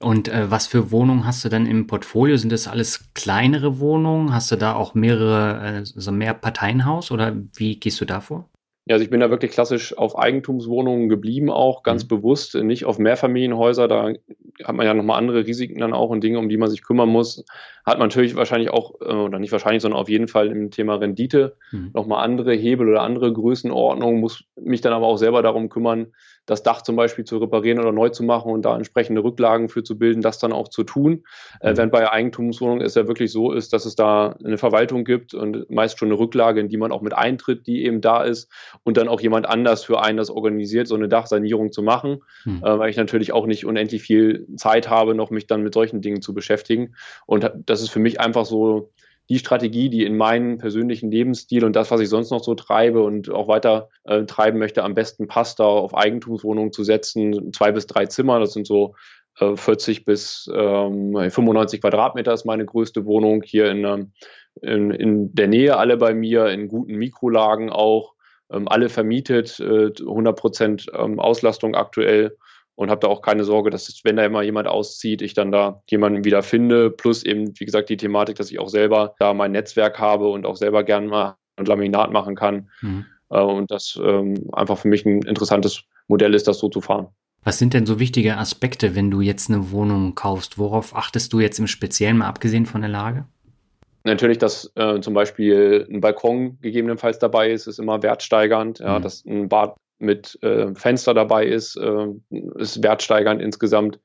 Und äh, was für Wohnungen hast du dann im Portfolio? Sind das alles kleinere Wohnungen? Hast du da auch mehrere, äh, so mehr Parteienhaus oder wie gehst du da vor? Ja, also ich bin da wirklich klassisch auf Eigentumswohnungen geblieben, auch ganz mhm. bewusst, nicht auf Mehrfamilienhäuser. Da hat man ja nochmal andere Risiken dann auch und Dinge, um die man sich kümmern muss. Hat man natürlich wahrscheinlich auch, äh, oder nicht wahrscheinlich, sondern auf jeden Fall im Thema Rendite mhm. nochmal andere Hebel oder andere Größenordnungen, muss mich dann aber auch selber darum kümmern, das Dach zum Beispiel zu reparieren oder neu zu machen und da entsprechende Rücklagen für zu bilden, das dann auch zu tun. Äh, mhm. Äh, während bei Eigentumswohnungen es ja wirklich so ist, dass es da eine Verwaltung gibt und meist schon eine Rücklage, in die man auch mit eintritt, die eben da ist und dann auch jemand anders für einen das organisiert, so eine Dachsanierung zu machen, mhm. äh, weil ich natürlich auch nicht unendlich viel Zeit habe, noch mich dann mit solchen Dingen zu beschäftigen. Und das ist für mich einfach so die Strategie, die in meinen persönlichen Lebensstil und das, was ich sonst noch so treibe und auch weiter äh, treiben möchte, am besten passt, da auf Eigentumswohnungen zu setzen. Zwei bis drei Zimmer, das sind so äh, 40 bis ähm, 95 Quadratmeter ist meine größte Wohnung hier in, ähm, in, in der Nähe, alle bei mir, in guten Mikrolagen auch, ähm, alle vermietet, äh, 100 Prozent ähm, Auslastung aktuell und habe da auch keine Sorge, dass wenn da immer jemand auszieht, ich dann da jemanden wieder finde. Plus eben, wie gesagt, die Thematik, dass ich auch selber da mein Netzwerk habe und auch selber gern mal ein Laminat machen kann. Mhm. Äh, und das ähm, einfach für mich ein interessantes Modell ist, das so zu fahren. Was sind denn so wichtige Aspekte, wenn du jetzt eine Wohnung kaufst? Worauf achtest du jetzt im Speziellen, mal abgesehen von der Lage? Natürlich, dass äh, zum Beispiel ein Balkon gegebenenfalls dabei ist, ist immer wertsteigernd. Ja, mhm. Dass ein Bad mit äh, Fenster dabei ist, äh, ist wertsteigernd insgesamt,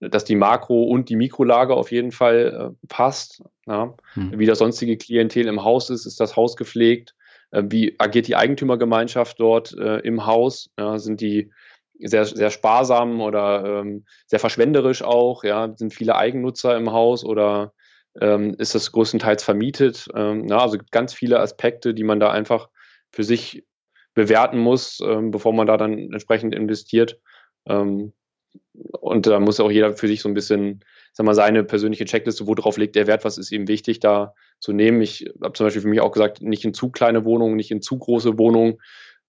dass die Makro- und die Mikrolage auf jeden Fall äh, passt. Ja. Hm. Wie das sonstige Klientel im Haus ist, ist das Haus gepflegt. Äh, wie agiert die Eigentümergemeinschaft dort äh, im Haus? Ja, sind die sehr, sehr sparsam oder ähm, sehr verschwenderisch auch? Ja, sind viele Eigennutzer im Haus oder ähm, ist das größtenteils vermietet. Ähm, na, also ganz viele Aspekte, die man da einfach für sich bewerten muss, ähm, bevor man da dann entsprechend investiert. Ähm, und da muss auch jeder für sich so ein bisschen, sag mal, seine persönliche Checkliste, worauf legt der Wert, was ist ihm wichtig, da zu nehmen. Ich habe zum Beispiel für mich auch gesagt, nicht in zu kleine Wohnungen, nicht in zu große Wohnungen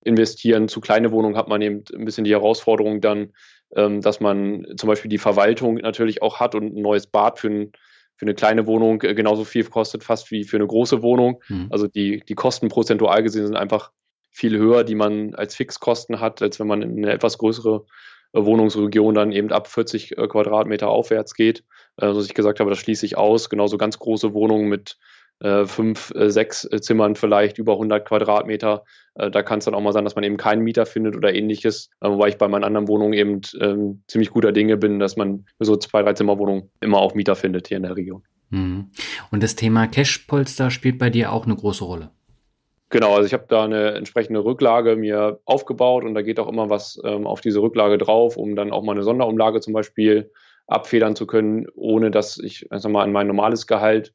investieren. Zu kleine Wohnungen hat man eben ein bisschen die Herausforderung dann, ähm, dass man zum Beispiel die Verwaltung natürlich auch hat und ein neues Bad für, ein, für eine kleine Wohnung äh, genauso viel kostet fast wie für eine große Wohnung. Mhm. Also die, die Kosten prozentual gesehen sind einfach viel höher, die man als Fixkosten hat, als wenn man in eine etwas größere äh, Wohnungsregion dann eben ab 40 äh, Quadratmeter aufwärts geht. Also ich gesagt habe, das schließe ich aus. Genauso ganz große Wohnungen mit äh, fünf, äh, sechs äh, Zimmern vielleicht über 100 Quadratmeter. Äh, da kann es dann auch mal sein, dass man eben keinen Mieter findet oder ähnliches. Äh, wobei ich bei meinen anderen Wohnungen eben ähm, ziemlich guter Dinge bin, dass man so zwei, drei Zimmerwohnungen immer auch Mieter findet hier in der Region. Mhm. Und das Thema Cashpolster spielt bei dir auch eine große Rolle. Genau, also ich habe da eine entsprechende Rücklage mir aufgebaut und da geht auch immer was ähm, auf diese Rücklage drauf, um dann auch mal eine Sonderumlage zum Beispiel abfedern zu können, ohne dass ich also mal an mein normales Gehalt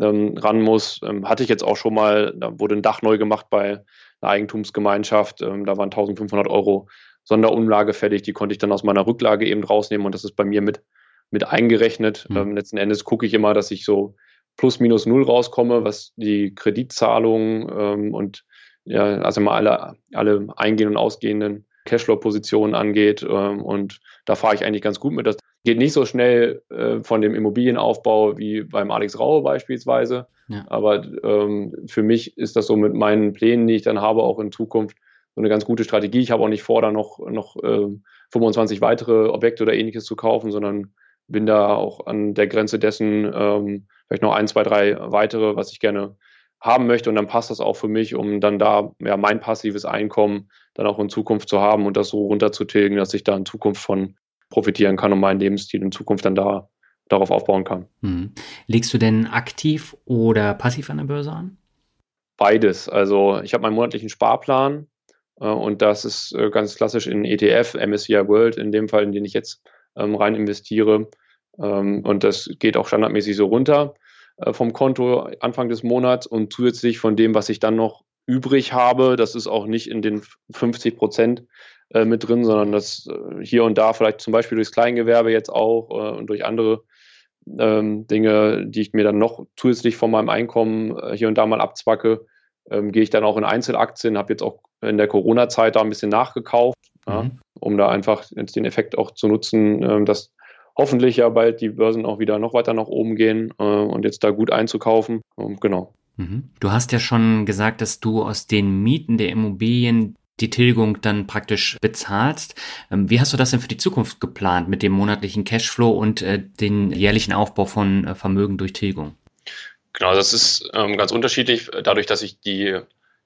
ähm, ran muss. Ähm, hatte ich jetzt auch schon mal, da wurde ein Dach neu gemacht bei einer Eigentumsgemeinschaft, ähm, da waren 1500 Euro Sonderumlage fertig, die konnte ich dann aus meiner Rücklage eben rausnehmen und das ist bei mir mit, mit eingerechnet. Mhm. letzten Endes gucke ich immer, dass ich so plus minus null rauskomme, was die Kreditzahlungen ähm, und ja, also mal alle, alle eingehenden und ausgehenden Cashflow-Positionen angeht. Ähm, und da fahre ich eigentlich ganz gut mit. Das geht nicht so schnell äh, von dem Immobilienaufbau wie beim Alex Raue beispielsweise. Ja. Aber ähm, für mich ist das so mit meinen Plänen, die ich dann habe, auch in Zukunft so eine ganz gute Strategie. Ich habe auch nicht vor, da noch, noch äh, 25 weitere Objekte oder ähnliches zu kaufen, sondern bin da auch an der Grenze dessen, ähm, vielleicht noch ein, zwei, drei weitere, was ich gerne haben möchte. Und dann passt das auch für mich, um dann da ja, mein passives Einkommen dann auch in Zukunft zu haben und das so runterzutilgen, dass ich da in Zukunft von profitieren kann und meinen Lebensstil in Zukunft dann da darauf aufbauen kann. Hm. Legst du denn aktiv oder passiv an der Börse an? Beides. Also ich habe meinen monatlichen Sparplan äh, und das ist äh, ganz klassisch in ETF, MSCI World, in dem Fall, in den ich jetzt ähm, rein investiere. Ähm, und das geht auch standardmäßig so runter äh, vom Konto Anfang des Monats und zusätzlich von dem, was ich dann noch übrig habe, das ist auch nicht in den 50 Prozent äh, mit drin, sondern das äh, hier und da vielleicht zum Beispiel durchs Kleingewerbe jetzt auch äh, und durch andere ähm, Dinge, die ich mir dann noch zusätzlich von meinem Einkommen äh, hier und da mal abzwacke, ähm, gehe ich dann auch in Einzelaktien, habe jetzt auch in der Corona-Zeit da ein bisschen nachgekauft, mhm. ja, um da einfach jetzt den Effekt auch zu nutzen, ähm, dass hoffentlich ja bald die Börsen auch wieder noch weiter nach oben gehen äh, und jetzt da gut einzukaufen. Ähm, genau. Mhm. Du hast ja schon gesagt, dass du aus den Mieten der Immobilien die Tilgung dann praktisch bezahlst. Ähm, wie hast du das denn für die Zukunft geplant mit dem monatlichen Cashflow und äh, den jährlichen Aufbau von äh, Vermögen durch Tilgung? Genau, das ist ähm, ganz unterschiedlich. Dadurch, dass ich die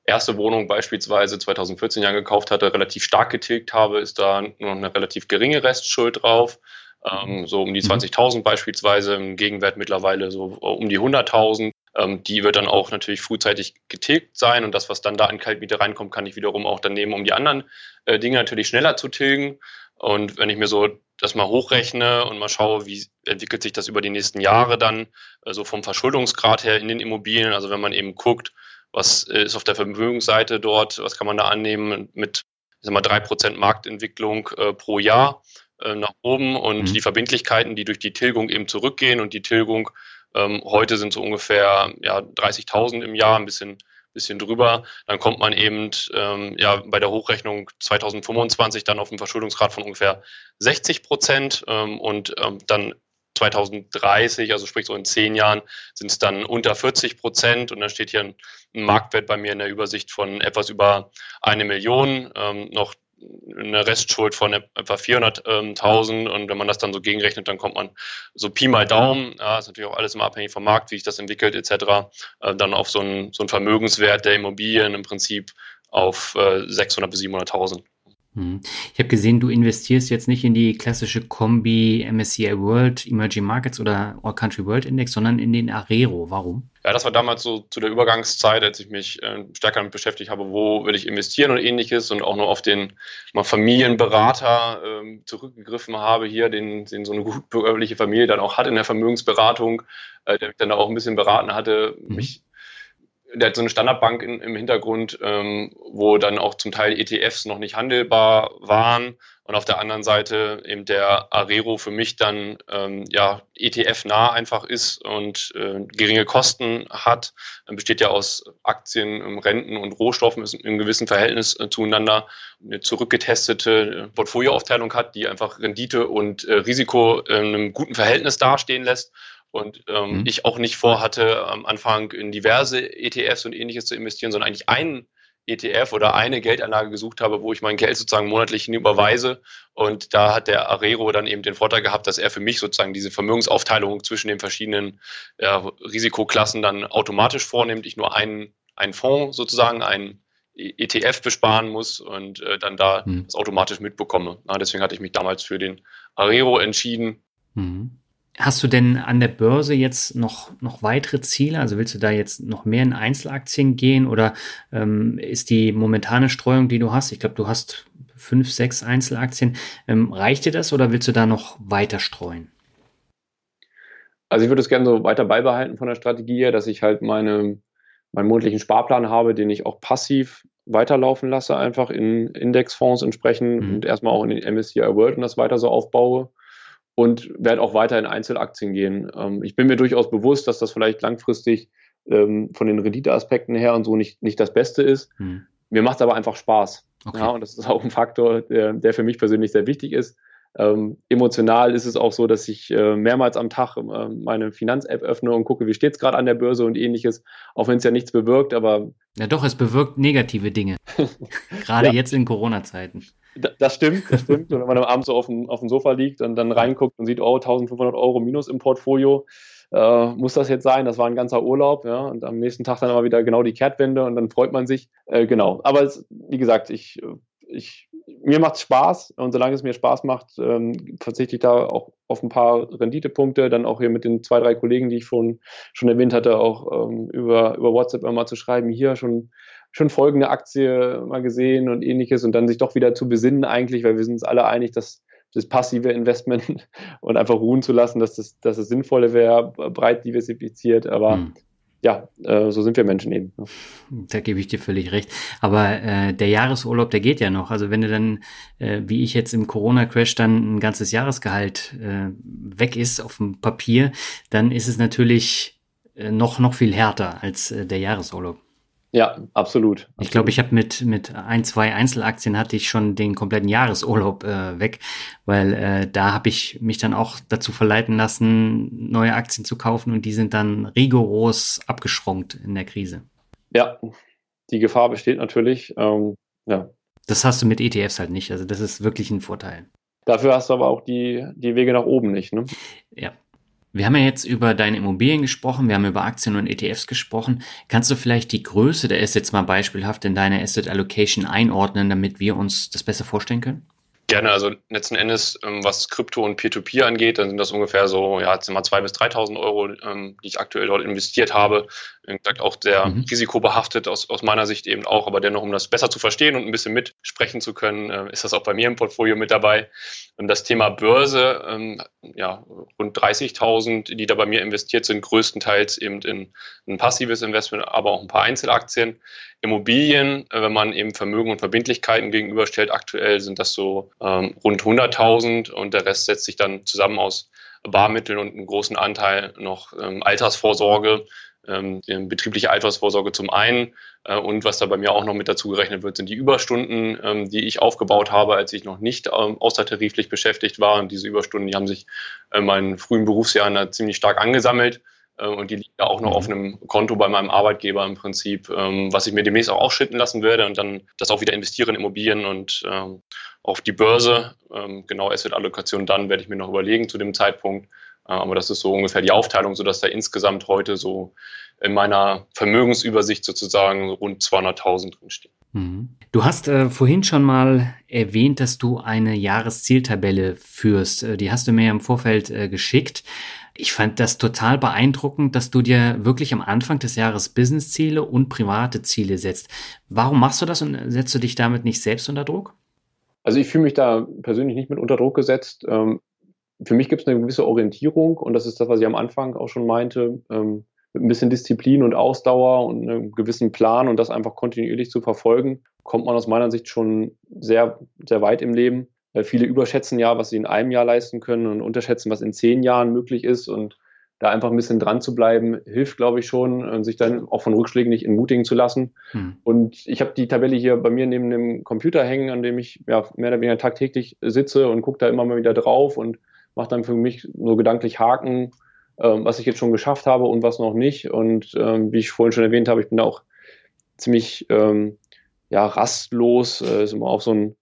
erste Wohnung beispielsweise 2014 ja gekauft hatte, relativ stark getilgt habe, ist da nur noch eine relativ geringe Restschuld drauf ähm, so um die 20.000 mhm. beispielsweise, im Gegenwert mittlerweile so äh, um die 100.000. Ähm, die wird dann auch natürlich frühzeitig getilgt sein und das, was dann da in Kaltmiete reinkommt, kann ich wiederum auch dann nehmen, um die anderen äh, Dinge natürlich schneller zu tilgen. Und wenn ich mir so das mal hochrechne und mal schaue, wie entwickelt sich das über die nächsten Jahre dann, äh, so vom Verschuldungsgrad her in den Immobilien, also wenn man eben guckt, was ist auf der Vermögensseite dort, was kann man da annehmen mit ich sag mal, 3% Marktentwicklung äh, pro Jahr, äh, nach oben und mhm. die Verbindlichkeiten, die durch die Tilgung eben zurückgehen und die Tilgung ähm, heute sind so ungefähr ja, 30.000 im Jahr, ein bisschen, bisschen drüber. Dann kommt man eben ähm, ja, bei der Hochrechnung 2025 dann auf einen Verschuldungsgrad von ungefähr 60 Prozent ähm, und ähm, dann 2030, also sprich so in zehn Jahren, sind es dann unter 40 Prozent und dann steht hier ein, ein, Marktwert bei mir in der Übersicht von etwas über eine Million. Ähm, noch eine Restschuld von etwa 400.000 und wenn man das dann so gegenrechnet, dann kommt man so Pi mal Daumen, ja, ist natürlich auch alles immer abhängig vom Markt, wie sich das entwickelt etc., äh, dann auf so einen, so Vermögenswert der Immobilien im Prinzip auf äh, 600 bis 700.000. Hm. Ich habe gesehen, du investierst jetzt nicht in die klassische Kombi MSCI World Emerging Markets oder All Country World Index, sondern in den Arero. Warum? Ja, das war damals so zu der Übergangszeit, als ich mich äh, stärker damit beschäftigt habe, wo will ich investieren und ähnliches und auch nur auf den mal Familienberater äh, zurückgegriffen habe, hier, den, den so eine gut bürgerliche Familie dann auch hat in der Vermögensberatung, äh, der mich dann auch ein bisschen beraten hatte, mhm. mich der hat so eine Standardbank in, im Hintergrund, ähm, wo dann auch zum Teil ETFs noch nicht handelbar waren. Und auf der anderen Seite eben der Arero für mich dann ähm, ja ETF-nah einfach ist und äh, geringe Kosten hat, dann besteht ja aus Aktien, ähm, Renten und Rohstoffen ist im gewissen Verhältnis äh, zueinander. Eine zurückgetestete äh, Portfolioaufteilung hat, die einfach Rendite und äh, Risiko in einem guten Verhältnis dastehen lässt und ähm, mhm. ich auch nicht vorhatte, am Anfang in diverse ETFs und ähnliches zu investieren, sondern eigentlich einen ETF oder eine Geldanlage gesucht habe, wo ich mein Geld sozusagen monatlich hinüberweise. Und da hat der Arero dann eben den Vorteil gehabt, dass er für mich sozusagen diese Vermögensaufteilung zwischen den verschiedenen ja, Risikoklassen dann automatisch vornimmt. Ich nur einen, einen Fonds sozusagen, einen ETF besparen muss und äh, dann da mhm. das automatisch mitbekomme. Na, deswegen hatte ich mich damals für den Arero entschieden. Mhm. Hast du denn an der Börse jetzt noch, noch weitere Ziele? Also willst du da jetzt noch mehr in Einzelaktien gehen oder ähm, ist die momentane Streuung, die du hast, ich glaube, du hast fünf, sechs Einzelaktien, ähm, reicht dir das oder willst du da noch weiter streuen? Also ich würde es gerne so weiter beibehalten von der Strategie her, dass ich halt meine, meinen monatlichen Sparplan habe, den ich auch passiv weiterlaufen lasse, einfach in Indexfonds entsprechend mhm. und erstmal auch in den MSCI World und das weiter so aufbaue und werde auch weiter in Einzelaktien gehen. Ähm, ich bin mir durchaus bewusst, dass das vielleicht langfristig ähm, von den Renditeaspekten her und so nicht, nicht das Beste ist. Hm. Mir macht es aber einfach Spaß. Okay. Ja, und das ist auch ein Faktor, der, der für mich persönlich sehr wichtig ist. Ähm, emotional ist es auch so, dass ich äh, mehrmals am Tag äh, meine Finanz-App öffne und gucke, wie steht es gerade an der Börse und ähnliches, auch wenn es ja nichts bewirkt, aber. Ja, doch, es bewirkt negative Dinge. (laughs) gerade ja. jetzt in Corona-Zeiten. Das stimmt, das stimmt. Und wenn man dann abends so auf dem, auf dem Sofa liegt und dann reinguckt und sieht, oh, 1500 Euro minus im Portfolio, äh, muss das jetzt sein? Das war ein ganzer Urlaub, ja. Und am nächsten Tag dann aber wieder genau die Kehrtwende und dann freut man sich. Äh, genau. Aber es, wie gesagt, ich, ich, mir macht es Spaß und solange es mir Spaß macht, ähm, verzichte ich da auch auf ein paar Renditepunkte. Dann auch hier mit den zwei, drei Kollegen, die ich schon, schon erwähnt hatte, auch ähm, über, über WhatsApp immer zu schreiben, hier schon schon folgende Aktie mal gesehen und ähnliches und dann sich doch wieder zu besinnen eigentlich, weil wir sind uns alle einig, dass das passive Investment (laughs) und einfach ruhen zu lassen, dass das, dass das Sinnvolle wäre, breit diversifiziert, aber hm. ja, äh, so sind wir Menschen eben. Da gebe ich dir völlig recht. Aber äh, der Jahresurlaub, der geht ja noch. Also wenn du dann, äh, wie ich jetzt im Corona-Crash, dann ein ganzes Jahresgehalt äh, weg ist auf dem Papier, dann ist es natürlich äh, noch, noch viel härter als der Jahresurlaub. Ja, absolut. Ich glaube, ich habe mit, mit ein, zwei Einzelaktien hatte ich schon den kompletten Jahresurlaub äh, weg, weil äh, da habe ich mich dann auch dazu verleiten lassen, neue Aktien zu kaufen und die sind dann rigoros abgeschrunkt in der Krise. Ja, die Gefahr besteht natürlich. Ähm, ja. Das hast du mit ETFs halt nicht. Also das ist wirklich ein Vorteil. Dafür hast du aber auch die, die Wege nach oben nicht. Ne? Ja, wir haben ja jetzt über deine Immobilien gesprochen, wir haben über Aktien und ETFs gesprochen. Kannst du vielleicht die Größe der Assets mal beispielhaft in deine Asset Allocation einordnen, damit wir uns das besser vorstellen können? Gerne, also letzten Endes, ähm, was Krypto und Peer-to-Peer -Peer angeht, dann sind das ungefähr so, ja, jetzt sind mal 2.000 bis 3.000 Euro, ähm, die ich aktuell dort investiert habe. Wie gesagt, auch sehr mhm. risikobehaftet aus, aus meiner Sicht eben auch, aber dennoch, um das besser zu verstehen und ein bisschen mitsprechen zu können, äh, ist das auch bei mir im Portfolio mit dabei. Das Thema Börse, ähm, ja, rund 30.000, die da bei mir investiert sind, größtenteils eben in ein passives Investment, aber auch ein paar Einzelaktien. Immobilien, äh, wenn man eben Vermögen und Verbindlichkeiten gegenüberstellt, aktuell sind das so ähm, rund 100.000 und der Rest setzt sich dann zusammen aus Barmitteln und einem großen Anteil noch ähm, Altersvorsorge, ähm, betriebliche Altersvorsorge zum einen. Äh, und was da bei mir auch noch mit dazu gerechnet wird, sind die Überstunden, ähm, die ich aufgebaut habe, als ich noch nicht ähm, außertariflich beschäftigt war. Und diese Überstunden, die haben sich in äh, meinen frühen Berufsjahren ziemlich stark angesammelt. Äh, und die liegt ja auch noch mhm. auf einem Konto bei meinem Arbeitgeber im Prinzip, ähm, was ich mir demnächst auch ausschütten lassen werde und dann das auch wieder investieren in Immobilien und ähm, auf die Börse. Ähm, genau Asset-Allokation dann werde ich mir noch überlegen zu dem Zeitpunkt. Äh, aber das ist so ungefähr die Aufteilung, sodass da insgesamt heute so in meiner Vermögensübersicht sozusagen rund 200.000 drinstehen. Mhm. Du hast äh, vorhin schon mal erwähnt, dass du eine Jahreszieltabelle führst. Äh, die hast du mir im Vorfeld äh, geschickt. Ich fand das total beeindruckend, dass du dir wirklich am Anfang des Jahres Businessziele und private Ziele setzt. Warum machst du das und setzt du dich damit nicht selbst unter Druck? Also ich fühle mich da persönlich nicht mit unter Druck gesetzt. Ähm, für mich gibt es eine gewisse Orientierung und das ist das, was ich am Anfang auch schon meinte. Ähm, mit ein bisschen Disziplin und Ausdauer und einem gewissen Plan und das einfach kontinuierlich zu verfolgen, kommt man aus meiner Sicht schon sehr, sehr weit im Leben. Viele überschätzen ja, was sie in einem Jahr leisten können und unterschätzen, was in zehn Jahren möglich ist. Und da einfach ein bisschen dran zu bleiben, hilft, glaube ich, schon, sich dann auch von Rückschlägen nicht entmutigen zu lassen. Hm. Und ich habe die Tabelle hier bei mir neben dem Computer hängen, an dem ich ja, mehr oder weniger tagtäglich sitze und gucke da immer mal wieder drauf und mache dann für mich so gedanklich Haken, ähm, was ich jetzt schon geschafft habe und was noch nicht. Und ähm, wie ich vorhin schon erwähnt habe, ich bin da auch ziemlich ähm, ja, rastlos, äh, ist immer auch so ein, äh,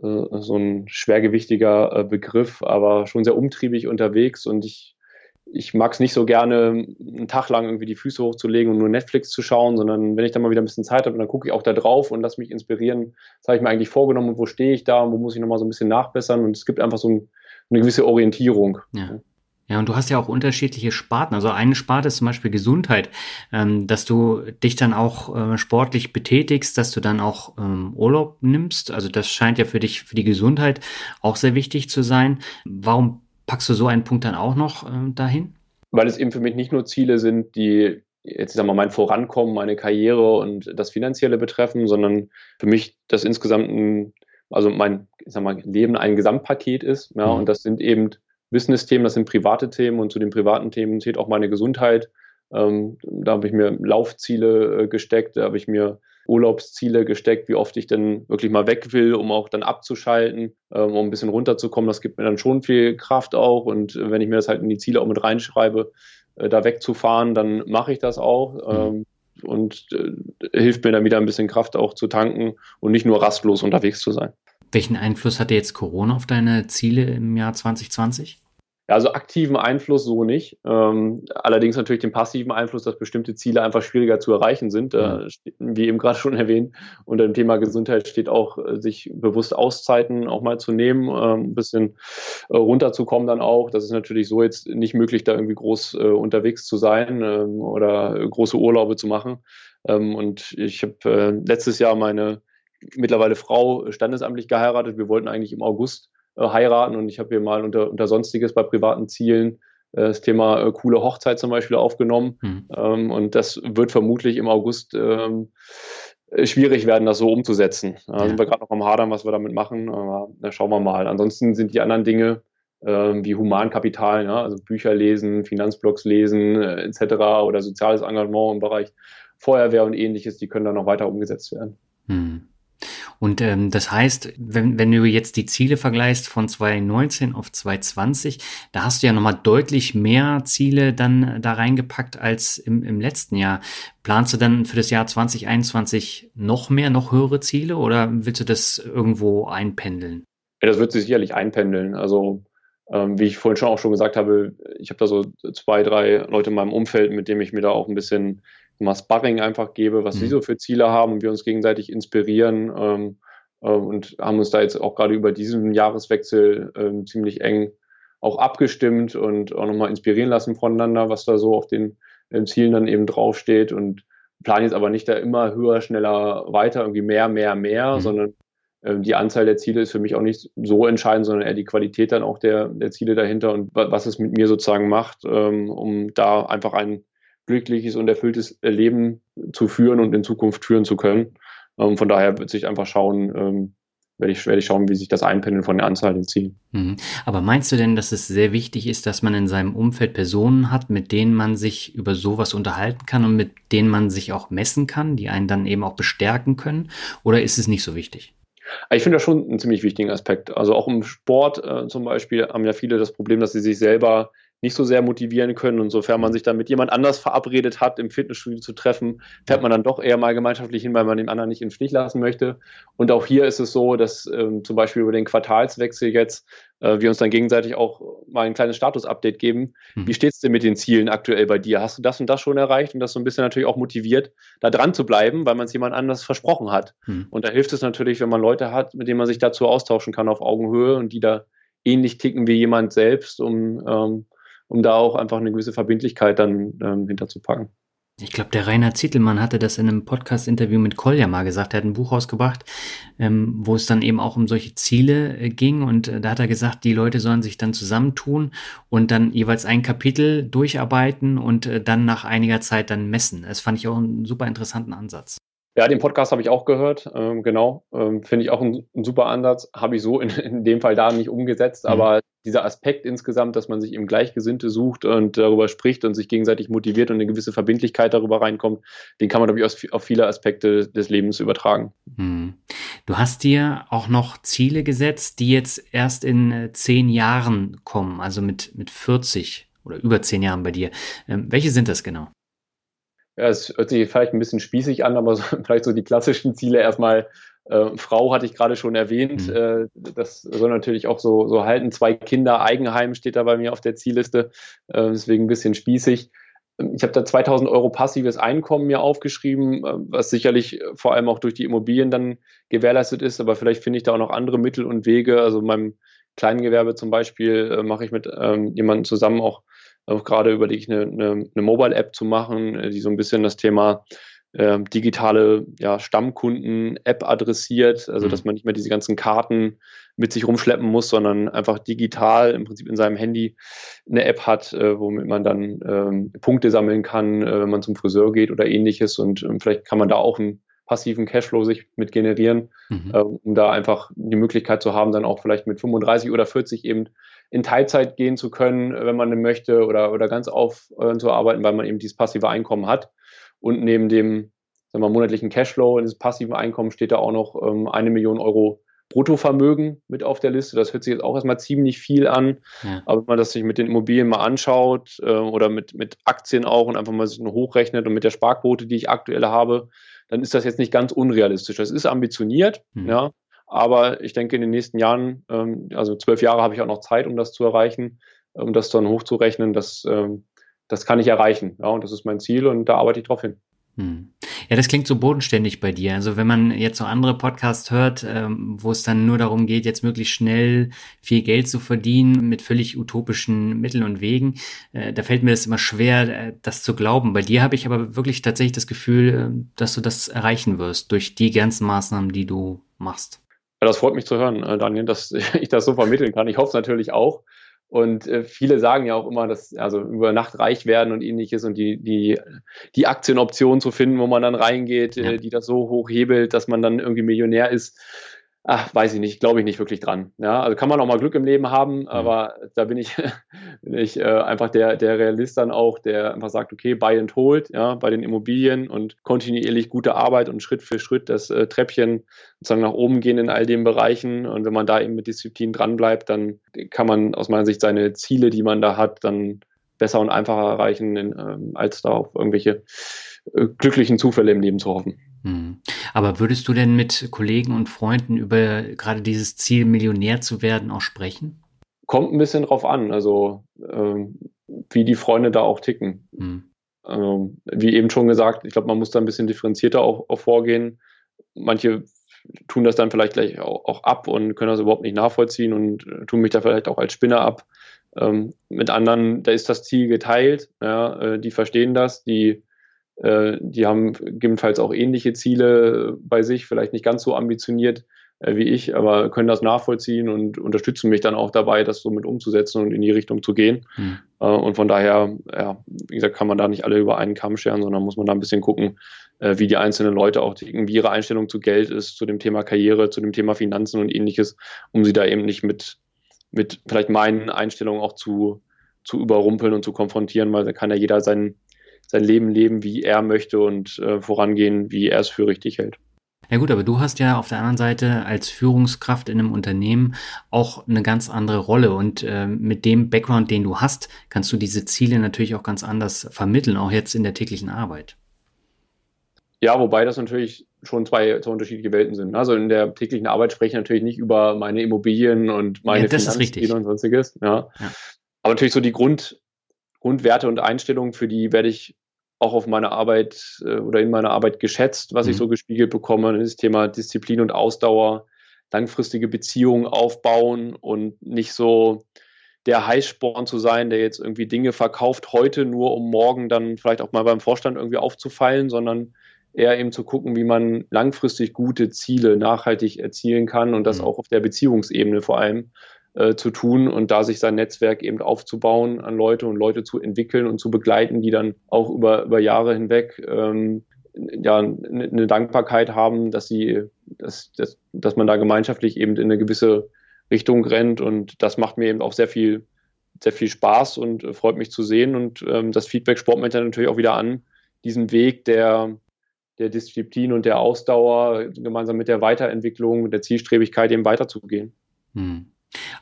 so ein schwergewichtiger äh, Begriff, aber schon sehr umtriebig unterwegs und ich ich mag es nicht so gerne, einen Tag lang irgendwie die Füße hochzulegen und nur Netflix zu schauen, sondern wenn ich dann mal wieder ein bisschen Zeit habe, dann gucke ich auch da drauf und lasse mich inspirieren. Was habe ich mir eigentlich vorgenommen und wo stehe ich da und wo muss ich nochmal so ein bisschen nachbessern und es gibt einfach so ein, eine gewisse Orientierung. Ja. Ja, und du hast ja auch unterschiedliche Sparten. Also eine Sparte ist zum Beispiel Gesundheit, ähm, dass du dich dann auch äh, sportlich betätigst, dass du dann auch ähm, Urlaub nimmst. Also das scheint ja für dich, für die Gesundheit auch sehr wichtig zu sein. Warum packst du so einen Punkt dann auch noch äh, dahin? Weil es eben für mich nicht nur Ziele sind, die jetzt sagen wir mal mein Vorankommen, meine Karriere und das Finanzielle betreffen, sondern für mich das insgesamt ein, also mein ich sag mal, Leben ein Gesamtpaket ist. Ja, mhm. und das sind eben Business-Themen, das sind private Themen und zu den privaten Themen zählt auch meine Gesundheit. Ähm, da habe ich mir Laufziele äh, gesteckt, da habe ich mir Urlaubsziele gesteckt, wie oft ich denn wirklich mal weg will, um auch dann abzuschalten, ähm, um ein bisschen runterzukommen. Das gibt mir dann schon viel Kraft auch. Und wenn ich mir das halt in die Ziele auch mit reinschreibe, äh, da wegzufahren, dann mache ich das auch. Mhm. Ähm, und äh, hilft mir dann wieder ein bisschen Kraft auch zu tanken und nicht nur rastlos unterwegs zu sein. Welchen Einfluss hatte jetzt Corona auf deine Ziele im Jahr 2020? Ja, also aktiven Einfluss so nicht. Ähm, allerdings natürlich den passiven Einfluss, dass bestimmte Ziele einfach schwieriger zu erreichen sind. Äh, wie eben gerade schon erwähnt, unter dem Thema Gesundheit steht auch, äh, sich bewusst Auszeiten auch mal zu nehmen, äh, ein bisschen äh, runterzukommen dann auch. Das ist natürlich so jetzt nicht möglich, da irgendwie groß äh, unterwegs zu sein ähm, oder große Urlaube zu machen. Ähm, und ich habe äh, letztes Jahr meine mittlerweile Frau standesamtlich geheiratet. Wir wollten eigentlich im August äh, heiraten und ich habe hier mal unter, unter Sonstiges bei privaten Zielen äh, das Thema äh, coole Hochzeit zum Beispiel aufgenommen. Mhm. Ähm, und das wird vermutlich im August ähm, schwierig werden, das so umzusetzen. Da ja. sind wir gerade noch am Hadern, was wir damit machen. Aber na, schauen wir mal. Ansonsten sind die anderen Dinge ähm, wie Humankapital, ne? also Bücher lesen, Finanzblogs lesen äh, etc. oder soziales Engagement im Bereich Feuerwehr und ähnliches, die können dann noch weiter umgesetzt werden. Mhm. Und ähm, das heißt, wenn, wenn du jetzt die Ziele vergleichst von 2019 auf 2020, da hast du ja nochmal deutlich mehr Ziele dann da reingepackt als im, im letzten Jahr. Planst du dann für das Jahr 2021 noch mehr, noch höhere Ziele oder willst du das irgendwo einpendeln? Ja, das wird sich sicherlich einpendeln. Also ähm, wie ich vorhin schon auch schon gesagt habe, ich habe da so zwei, drei Leute in meinem Umfeld, mit denen ich mir da auch ein bisschen mal Sparring einfach gebe, was mhm. sie so für Ziele haben und wir uns gegenseitig inspirieren ähm, äh, und haben uns da jetzt auch gerade über diesen Jahreswechsel äh, ziemlich eng auch abgestimmt und auch nochmal inspirieren lassen voneinander, was da so auf den äh, Zielen dann eben draufsteht und planen jetzt aber nicht da immer höher, schneller, weiter, irgendwie mehr, mehr, mehr, mhm. sondern äh, die Anzahl der Ziele ist für mich auch nicht so entscheidend, sondern eher die Qualität dann auch der, der Ziele dahinter und was es mit mir sozusagen macht, ähm, um da einfach ein glückliches und erfülltes Leben zu führen und in Zukunft führen zu können. Ähm, von daher wird sich einfach schauen, ähm, werde ich, werde ich schauen, wie sich das einpendeln von der Anzahl Ziele. Mhm. Aber meinst du denn, dass es sehr wichtig ist, dass man in seinem Umfeld Personen hat, mit denen man sich über sowas unterhalten kann und mit denen man sich auch messen kann, die einen dann eben auch bestärken können? Oder ist es nicht so wichtig? Ich finde das schon einen ziemlich wichtigen Aspekt. Also auch im Sport äh, zum Beispiel haben ja viele das Problem, dass sie sich selber nicht so sehr motivieren können. Und sofern man sich dann mit jemand anders verabredet hat, im Fitnessstudio zu treffen, fährt man dann doch eher mal gemeinschaftlich hin, weil man den anderen nicht im Stich lassen möchte. Und auch hier ist es so, dass ähm, zum Beispiel über den Quartalswechsel jetzt äh, wir uns dann gegenseitig auch mal ein kleines Status-Update geben. Hm. Wie steht es denn mit den Zielen aktuell bei dir? Hast du das und das schon erreicht und das so ein bisschen natürlich auch motiviert, da dran zu bleiben, weil man es jemand anders versprochen hat? Hm. Und da hilft es natürlich, wenn man Leute hat, mit denen man sich dazu austauschen kann auf Augenhöhe und die da ähnlich ticken wie jemand selbst, um, ähm, um da auch einfach eine gewisse Verbindlichkeit dann ähm, hinterzupacken. Ich glaube, der Rainer Zittelmann hatte das in einem Podcast-Interview mit Kolja mal gesagt. Er hat ein Buch rausgebracht, ähm, wo es dann eben auch um solche Ziele äh, ging. Und äh, da hat er gesagt, die Leute sollen sich dann zusammentun und dann jeweils ein Kapitel durcharbeiten und äh, dann nach einiger Zeit dann messen. Das fand ich auch einen super interessanten Ansatz. Ja, den Podcast habe ich auch gehört, ähm, genau. Ähm, Finde ich auch ein, ein, super Ansatz. Habe ich so in, in, dem Fall da nicht umgesetzt, mhm. aber dieser Aspekt insgesamt, dass man sich eben Gleichgesinnte sucht und darüber spricht und sich gegenseitig motiviert und eine gewisse Verbindlichkeit darüber reinkommt, den kann man, glaube ich, auf viele Aspekte des Lebens übertragen. Mhm. Du hast dir auch noch Ziele gesetzt, die jetzt erst in äh, zehn Jahren kommen, also mit, mit 40 oder über zehn Jahren bei dir. Ähm, welche sind das genau? Ja, es hört sich vielleicht ein bisschen spießig an, aber (laughs) so, vielleicht so die klassischen Ziele erstmal. Äh, Frau hatte ich gerade schon erwähnt. Mhm. Äh, das soll natürlich auch so, so halten. Zwei Kinder, Eigenheim steht da bei mir auf der Zielliste. Äh, deswegen ein bisschen spießig. Ich habe da 2000 Euro passives Einkommen mir aufgeschrieben, äh, was sicherlich vor allem auch durch die Immobilien dann gewährleistet ist. Aber vielleicht finde ich da auch noch andere Mittel und Wege. Also in meinem kleinen Gewerbe zum Beispiel äh, mache ich mit ähm, jemandem zusammen auch auch gerade überlege ich eine, eine, eine Mobile-App zu machen, äh, die so ein bisschen das Thema äh, digitale ja, Stammkunden-App adressiert, also mhm. dass man nicht mehr diese ganzen Karten mit sich rumschleppen muss, sondern einfach digital im Prinzip in seinem Handy eine App hat, äh, womit man dann ähm, Punkte sammeln kann, äh, wenn man zum Friseur geht oder ähnliches. Und ähm, vielleicht kann man da auch einen passiven Cashflow sich mit generieren, mhm. äh, um da einfach die Möglichkeit zu haben, dann auch vielleicht mit 35 oder 40 eben in Teilzeit gehen zu können, wenn man möchte, oder, oder ganz aufzuarbeiten, äh, weil man eben dieses passive Einkommen hat. Und neben dem sagen wir, monatlichen Cashflow, in diesem passiven Einkommen steht da auch noch ähm, eine Million Euro Bruttovermögen mit auf der Liste. Das hört sich jetzt auch erstmal ziemlich viel an. Ja. Aber wenn man das sich mit den Immobilien mal anschaut äh, oder mit, mit Aktien auch und einfach mal sich hochrechnet und mit der Sparquote, die ich aktuell habe, dann ist das jetzt nicht ganz unrealistisch. Das ist ambitioniert, mhm. ja. Aber ich denke, in den nächsten Jahren, ähm, also zwölf Jahre habe ich auch noch Zeit, um das zu erreichen, um das dann hochzurechnen. Das, ähm, das kann ich erreichen. Ja, und das ist mein Ziel und da arbeite ich drauf hin. Hm. Ja, das klingt so bodenständig bei dir. Also wenn man jetzt so andere Podcasts hört, ähm, wo es dann nur darum geht, jetzt möglichst schnell viel Geld zu verdienen mit völlig utopischen Mitteln und Wegen, äh, da fällt mir das immer schwer, äh, das zu glauben. Bei dir habe ich aber wirklich tatsächlich das Gefühl, äh, dass du das erreichen wirst durch die ganzen Maßnahmen, die du machst. Ja, das freut mich zu hören, äh, Daniel, dass (laughs) ich das so vermitteln kann. Ich hoffe es natürlich auch. Und äh, viele sagen ja auch immer, dass also über Nacht reich werden und ähnliches und die, die, die Aktienoption zu finden, wo man dann reingeht, ja. äh, die das so hoch hebelt, dass man dann irgendwie Millionär ist ach, weiß ich nicht, glaube ich nicht wirklich dran. Ja, also kann man auch mal Glück im Leben haben, mhm. aber da bin ich, (laughs) bin ich äh, einfach der, der Realist dann auch, der einfach sagt, okay, buy and hold, ja, bei den Immobilien und kontinuierlich gute Arbeit und Schritt für Schritt das äh, Treppchen sozusagen nach oben gehen in all den Bereichen. Und wenn man da eben mit Disziplin dran bleibt, dann kann man aus meiner Sicht seine Ziele, die man da hat, dann besser und einfacher erreichen, in, ähm, als da auf irgendwelche äh, glücklichen Zufälle im Leben zu hoffen. Hm. Aber würdest du denn mit Kollegen und Freunden über gerade dieses Ziel, Millionär zu werden, auch sprechen? Kommt ein bisschen drauf an, also ähm, wie die Freunde da auch ticken. Hm. Ähm, wie eben schon gesagt, ich glaube, man muss da ein bisschen differenzierter auch, auch, vorgehen. Manche tun das dann vielleicht gleich auch, auch, ab und können das überhaupt nicht nachvollziehen und äh, tun mich da vielleicht auch als Spinner ab. Ähm, mit anderen, da ist das Ziel geteilt, ja, äh, die verstehen das, die die haben gegebenenfalls auch ähnliche Ziele bei sich, vielleicht nicht ganz so ambitioniert äh, wie ich, aber können das nachvollziehen und unterstützen mich dann auch dabei, das so mit umzusetzen und in die Richtung zu gehen. Mhm. und von daher, ja, wie gesagt, kann man da nicht alle über einen Kamm scheren, sondern muss man da ein bisschen gucken, wie die einzelnen Leute auch irgendwie ihre Einstellung zu Geld ist, zu dem Thema Karriere, zu dem Thema Finanzen und ähnliches, um sie da eben nicht mit, mit vielleicht meinen Einstellungen auch zu, zu überrumpeln und zu konfrontieren, weil da kann ja jeder seinen sein Leben leben, wie er möchte und äh, vorangehen, wie er es für richtig hält. Ja gut, aber du hast ja auf der anderen Seite als Führungskraft in einem Unternehmen auch eine ganz andere Rolle und äh, mit dem Background, den du hast, kannst du diese Ziele natürlich auch ganz anders vermitteln, auch jetzt in der täglichen Arbeit. Ja, wobei das natürlich schon zwei, zwei unterschiedliche Welten sind. Also in der täglichen Arbeit spreche ich natürlich nicht über meine Immobilien und meine ja, Finanzziele und sonstiges. Ja. ja. Aber natürlich so die Grund, Grundwerte und Einstellungen, für die werde ich auch auf meiner Arbeit äh, oder in meiner Arbeit geschätzt, was mhm. ich so gespiegelt bekomme. Das Thema Disziplin und Ausdauer, langfristige Beziehungen aufbauen und nicht so der Heißsporn zu sein, der jetzt irgendwie Dinge verkauft heute nur, um morgen dann vielleicht auch mal beim Vorstand irgendwie aufzufallen, sondern eher eben zu gucken, wie man langfristig gute Ziele nachhaltig erzielen kann und das mhm. auch auf der Beziehungsebene vor allem äh, zu tun und da sich sein Netzwerk eben aufzubauen an Leute und Leute zu entwickeln und zu begleiten, die dann auch über, über Jahre hinweg ähm, ja, eine Dankbarkeit haben, dass sie, dass, dass, dass man da gemeinschaftlich eben in eine gewisse Richtung rennt und das macht mir eben auch sehr viel, sehr viel Spaß und äh, freut mich zu sehen und ähm, das Feedback spornt mich dann natürlich auch wieder an, diesen Weg der, der Disziplin und der Ausdauer gemeinsam mit der Weiterentwicklung, der Zielstrebigkeit eben weiterzugehen. Hm.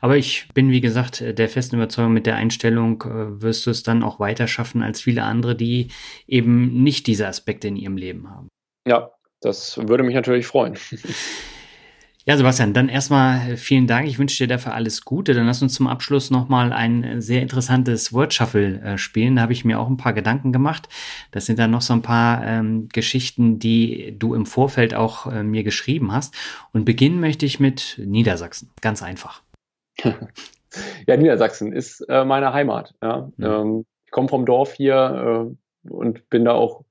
Aber ich bin, wie gesagt, der festen Überzeugung, mit der Einstellung äh, wirst du es dann auch weiter schaffen als viele andere, die eben nicht diese Aspekte in ihrem Leben haben. Ja, das würde mich natürlich freuen. (laughs) Ja, Sebastian, dann erstmal äh, vielen Dank. Ich wünsche dir dafür alles Gute. Dann lass uns zum Abschluss nochmal ein äh, sehr interessantes Word Shuffle äh, spielen. Da habe ich mir auch ein paar Gedanken gemacht. Das sind dann noch so ein paar ähm, Geschichten, die du im Vorfeld auch äh, mir geschrieben hast. Und beginnen möchte ich mit Niedersachsen. Ganz einfach. Ja, Niedersachsen ist äh, meine Heimat. Ja. Mhm. Ähm, ich komme vom Dorf hier äh, und bin da auch,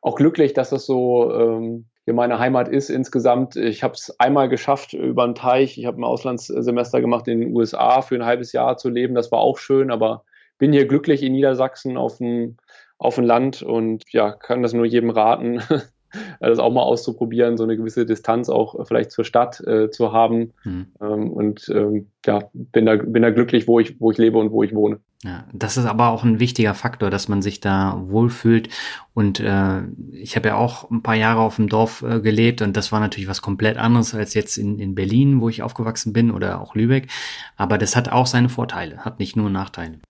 auch glücklich, dass das so ähm, hier meine Heimat ist insgesamt. Ich habe es einmal geschafft über einen Teich. Ich habe ein Auslandssemester gemacht in den USA für ein halbes Jahr zu leben. Das war auch schön, aber bin hier glücklich in Niedersachsen auf dem, auf dem Land und ja, kann das nur jedem raten, (laughs) das auch mal auszuprobieren, so eine gewisse Distanz auch vielleicht zur Stadt äh, zu haben. Mhm. Ähm, und ähm, ja, bin da, bin da glücklich, wo ich, wo ich lebe und wo ich wohne. Ja, das ist aber auch ein wichtiger Faktor, dass man sich da wohlfühlt. Und äh, ich habe ja auch ein paar Jahre auf dem Dorf äh, gelebt und das war natürlich was komplett anderes als jetzt in, in Berlin, wo ich aufgewachsen bin oder auch Lübeck. Aber das hat auch seine Vorteile, hat nicht nur Nachteile.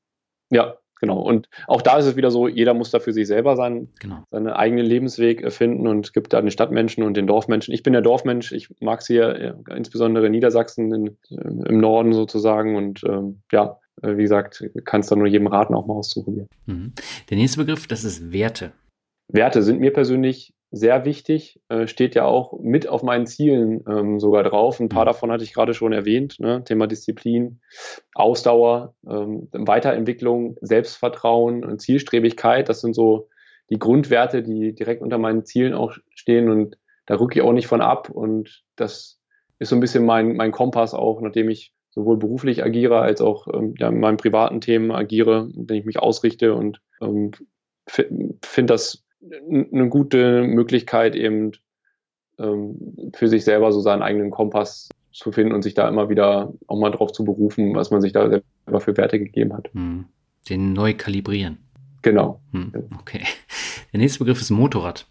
Ja, genau. Und auch da ist es wieder so, jeder muss da für sich selber sein, genau. seinen eigenen Lebensweg finden und es gibt da den Stadtmenschen und den Dorfmenschen. Ich bin der Dorfmensch, ich mag es hier, ja, insbesondere in Niedersachsen, in, im Norden sozusagen und ähm, ja, äh, wie gesagt, kannst du nur jedem raten, auch mal auszuprobieren. Mhm. Der nächste Begriff, das ist Werte. Werte sind mir persönlich sehr wichtig, äh, steht ja auch mit auf meinen Zielen ähm, sogar drauf. Ein paar mhm. davon hatte ich gerade schon erwähnt. Ne? Thema Disziplin, Ausdauer, ähm, Weiterentwicklung, Selbstvertrauen und Zielstrebigkeit. Das sind so die Grundwerte, die direkt unter meinen Zielen auch stehen und da rücke ich auch nicht von ab. Und das ist so ein bisschen mein, mein Kompass auch, nachdem ich sowohl beruflich agiere als auch ähm, ja, in meinen privaten Themen agiere, wenn ich mich ausrichte und ähm, finde das eine gute Möglichkeit, eben ähm, für sich selber so seinen eigenen Kompass zu finden und sich da immer wieder auch mal drauf zu berufen, was man sich da selber für Werte gegeben hat. Hm. Den neu kalibrieren. Genau. Hm. Okay. Der nächste Begriff ist Motorrad.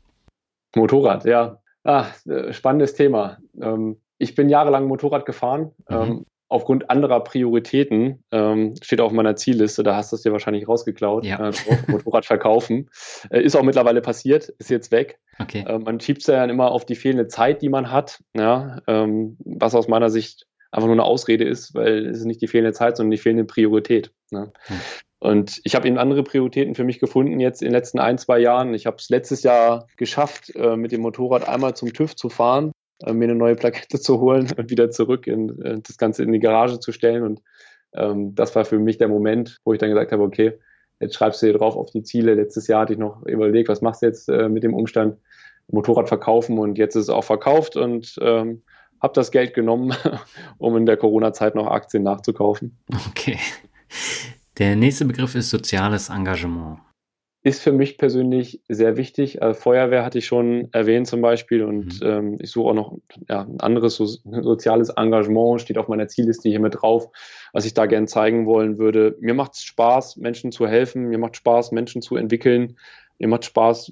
Motorrad, ja. Ah, äh, spannendes Thema. Ähm, ich bin jahrelang Motorrad gefahren, mhm. ähm, aufgrund anderer Prioritäten, ähm, steht auf meiner Zielliste, da hast du es dir wahrscheinlich rausgeklaut, ja. äh, (laughs) Motorrad verkaufen. Äh, ist auch mittlerweile passiert, ist jetzt weg. Okay. Äh, man schiebt es ja dann immer auf die fehlende Zeit, die man hat, ja, ähm, was aus meiner Sicht einfach nur eine Ausrede ist, weil es ist nicht die fehlende Zeit, sondern die fehlende Priorität. Ne? Hm. Und ich habe eben andere Prioritäten für mich gefunden jetzt in den letzten ein, zwei Jahren. Ich habe es letztes Jahr geschafft, äh, mit dem Motorrad einmal zum TÜV zu fahren äh, mir eine neue Plakette (laughs) zu holen und wieder zurück in äh, das Ganze in die Garage zu stellen. Und ähm, das war für mich der Moment, wo ich dann gesagt habe, okay, jetzt schreibst du dir drauf auf die Ziele. Letztes Jahr hatte ich noch überlegt, was machst du jetzt äh, mit dem Umstand, Motorrad verkaufen und jetzt ist es auch verkauft und ähm, habe das Geld genommen, (laughs) um in der Corona-Zeit noch Aktien nachzukaufen. Okay. Der nächste Begriff ist soziales Engagement ist für mich persönlich sehr wichtig. Also Feuerwehr hatte ich schon erwähnt zum Beispiel und mhm. ähm, ich suche auch noch ja, ein anderes so, soziales Engagement, steht auf meiner Zielliste hier mit drauf, was ich da gern zeigen wollen würde. Mir macht es Spaß, Menschen zu helfen, mir macht Spaß, Menschen zu entwickeln, mir macht Spaß,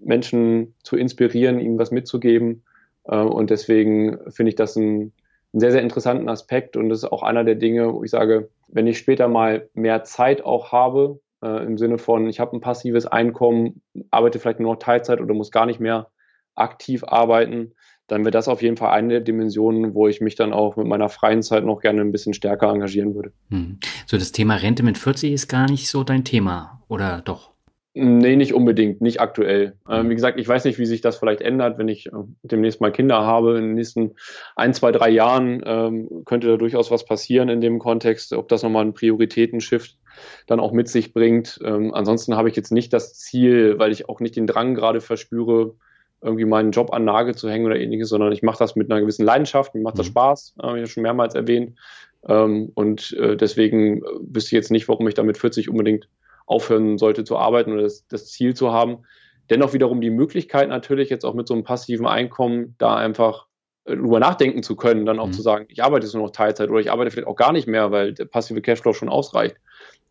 Menschen zu inspirieren, ihnen was mitzugeben Äh, und deswegen finde ich das ein, einen sehr, sehr interessanten Aspekt und das ist auch einer der Dinge, wo ich sage, wenn ich später mal mehr Zeit auch habe, äh, im Sinne von, ich habe ein passives Einkommen, arbeite vielleicht nur noch Teilzeit oder muss gar nicht mehr aktiv arbeiten, dann wäre das auf jeden Fall eine der Dimensionen, wo ich mich dann auch mit meiner freien Zeit noch gerne ein bisschen stärker engagieren würde. Hm. So, das Thema Rente mit 40 ist gar nicht so dein Thema, oder doch? Nee, nicht unbedingt, nicht aktuell. Ähm, wie gesagt, ich weiß nicht, wie sich das vielleicht ändert, wenn ich äh, demnächst mal Kinder habe. In den nächsten ein, zwei, drei Jahren ähm, könnte da durchaus was passieren in dem Kontext, ob das nochmal einen Prioritätenshift dann auch mit sich bringt. Ähm, ansonsten habe ich jetzt nicht das Ziel, weil ich auch nicht den Drang gerade verspüre, irgendwie meinen Job an Nagel zu hängen oder ähnliches, sondern ich mache das mit einer gewissen Leidenschaft, mir macht das mhm. Spaß, habe ich ja schon mehrmals erwähnt. Ähm, und äh, deswegen äh, wüsste ich jetzt nicht, warum ich damit 40 unbedingt aufhören sollte zu arbeiten oder das, das Ziel zu haben. Dennoch wiederum die Möglichkeit natürlich jetzt auch mit so einem passiven Einkommen da einfach äh, drüber nachdenken zu können, dann auch mhm. zu sagen, ich arbeite jetzt nur noch Teilzeit oder ich arbeite vielleicht auch gar nicht mehr, weil der passive Cashflow schon ausreicht.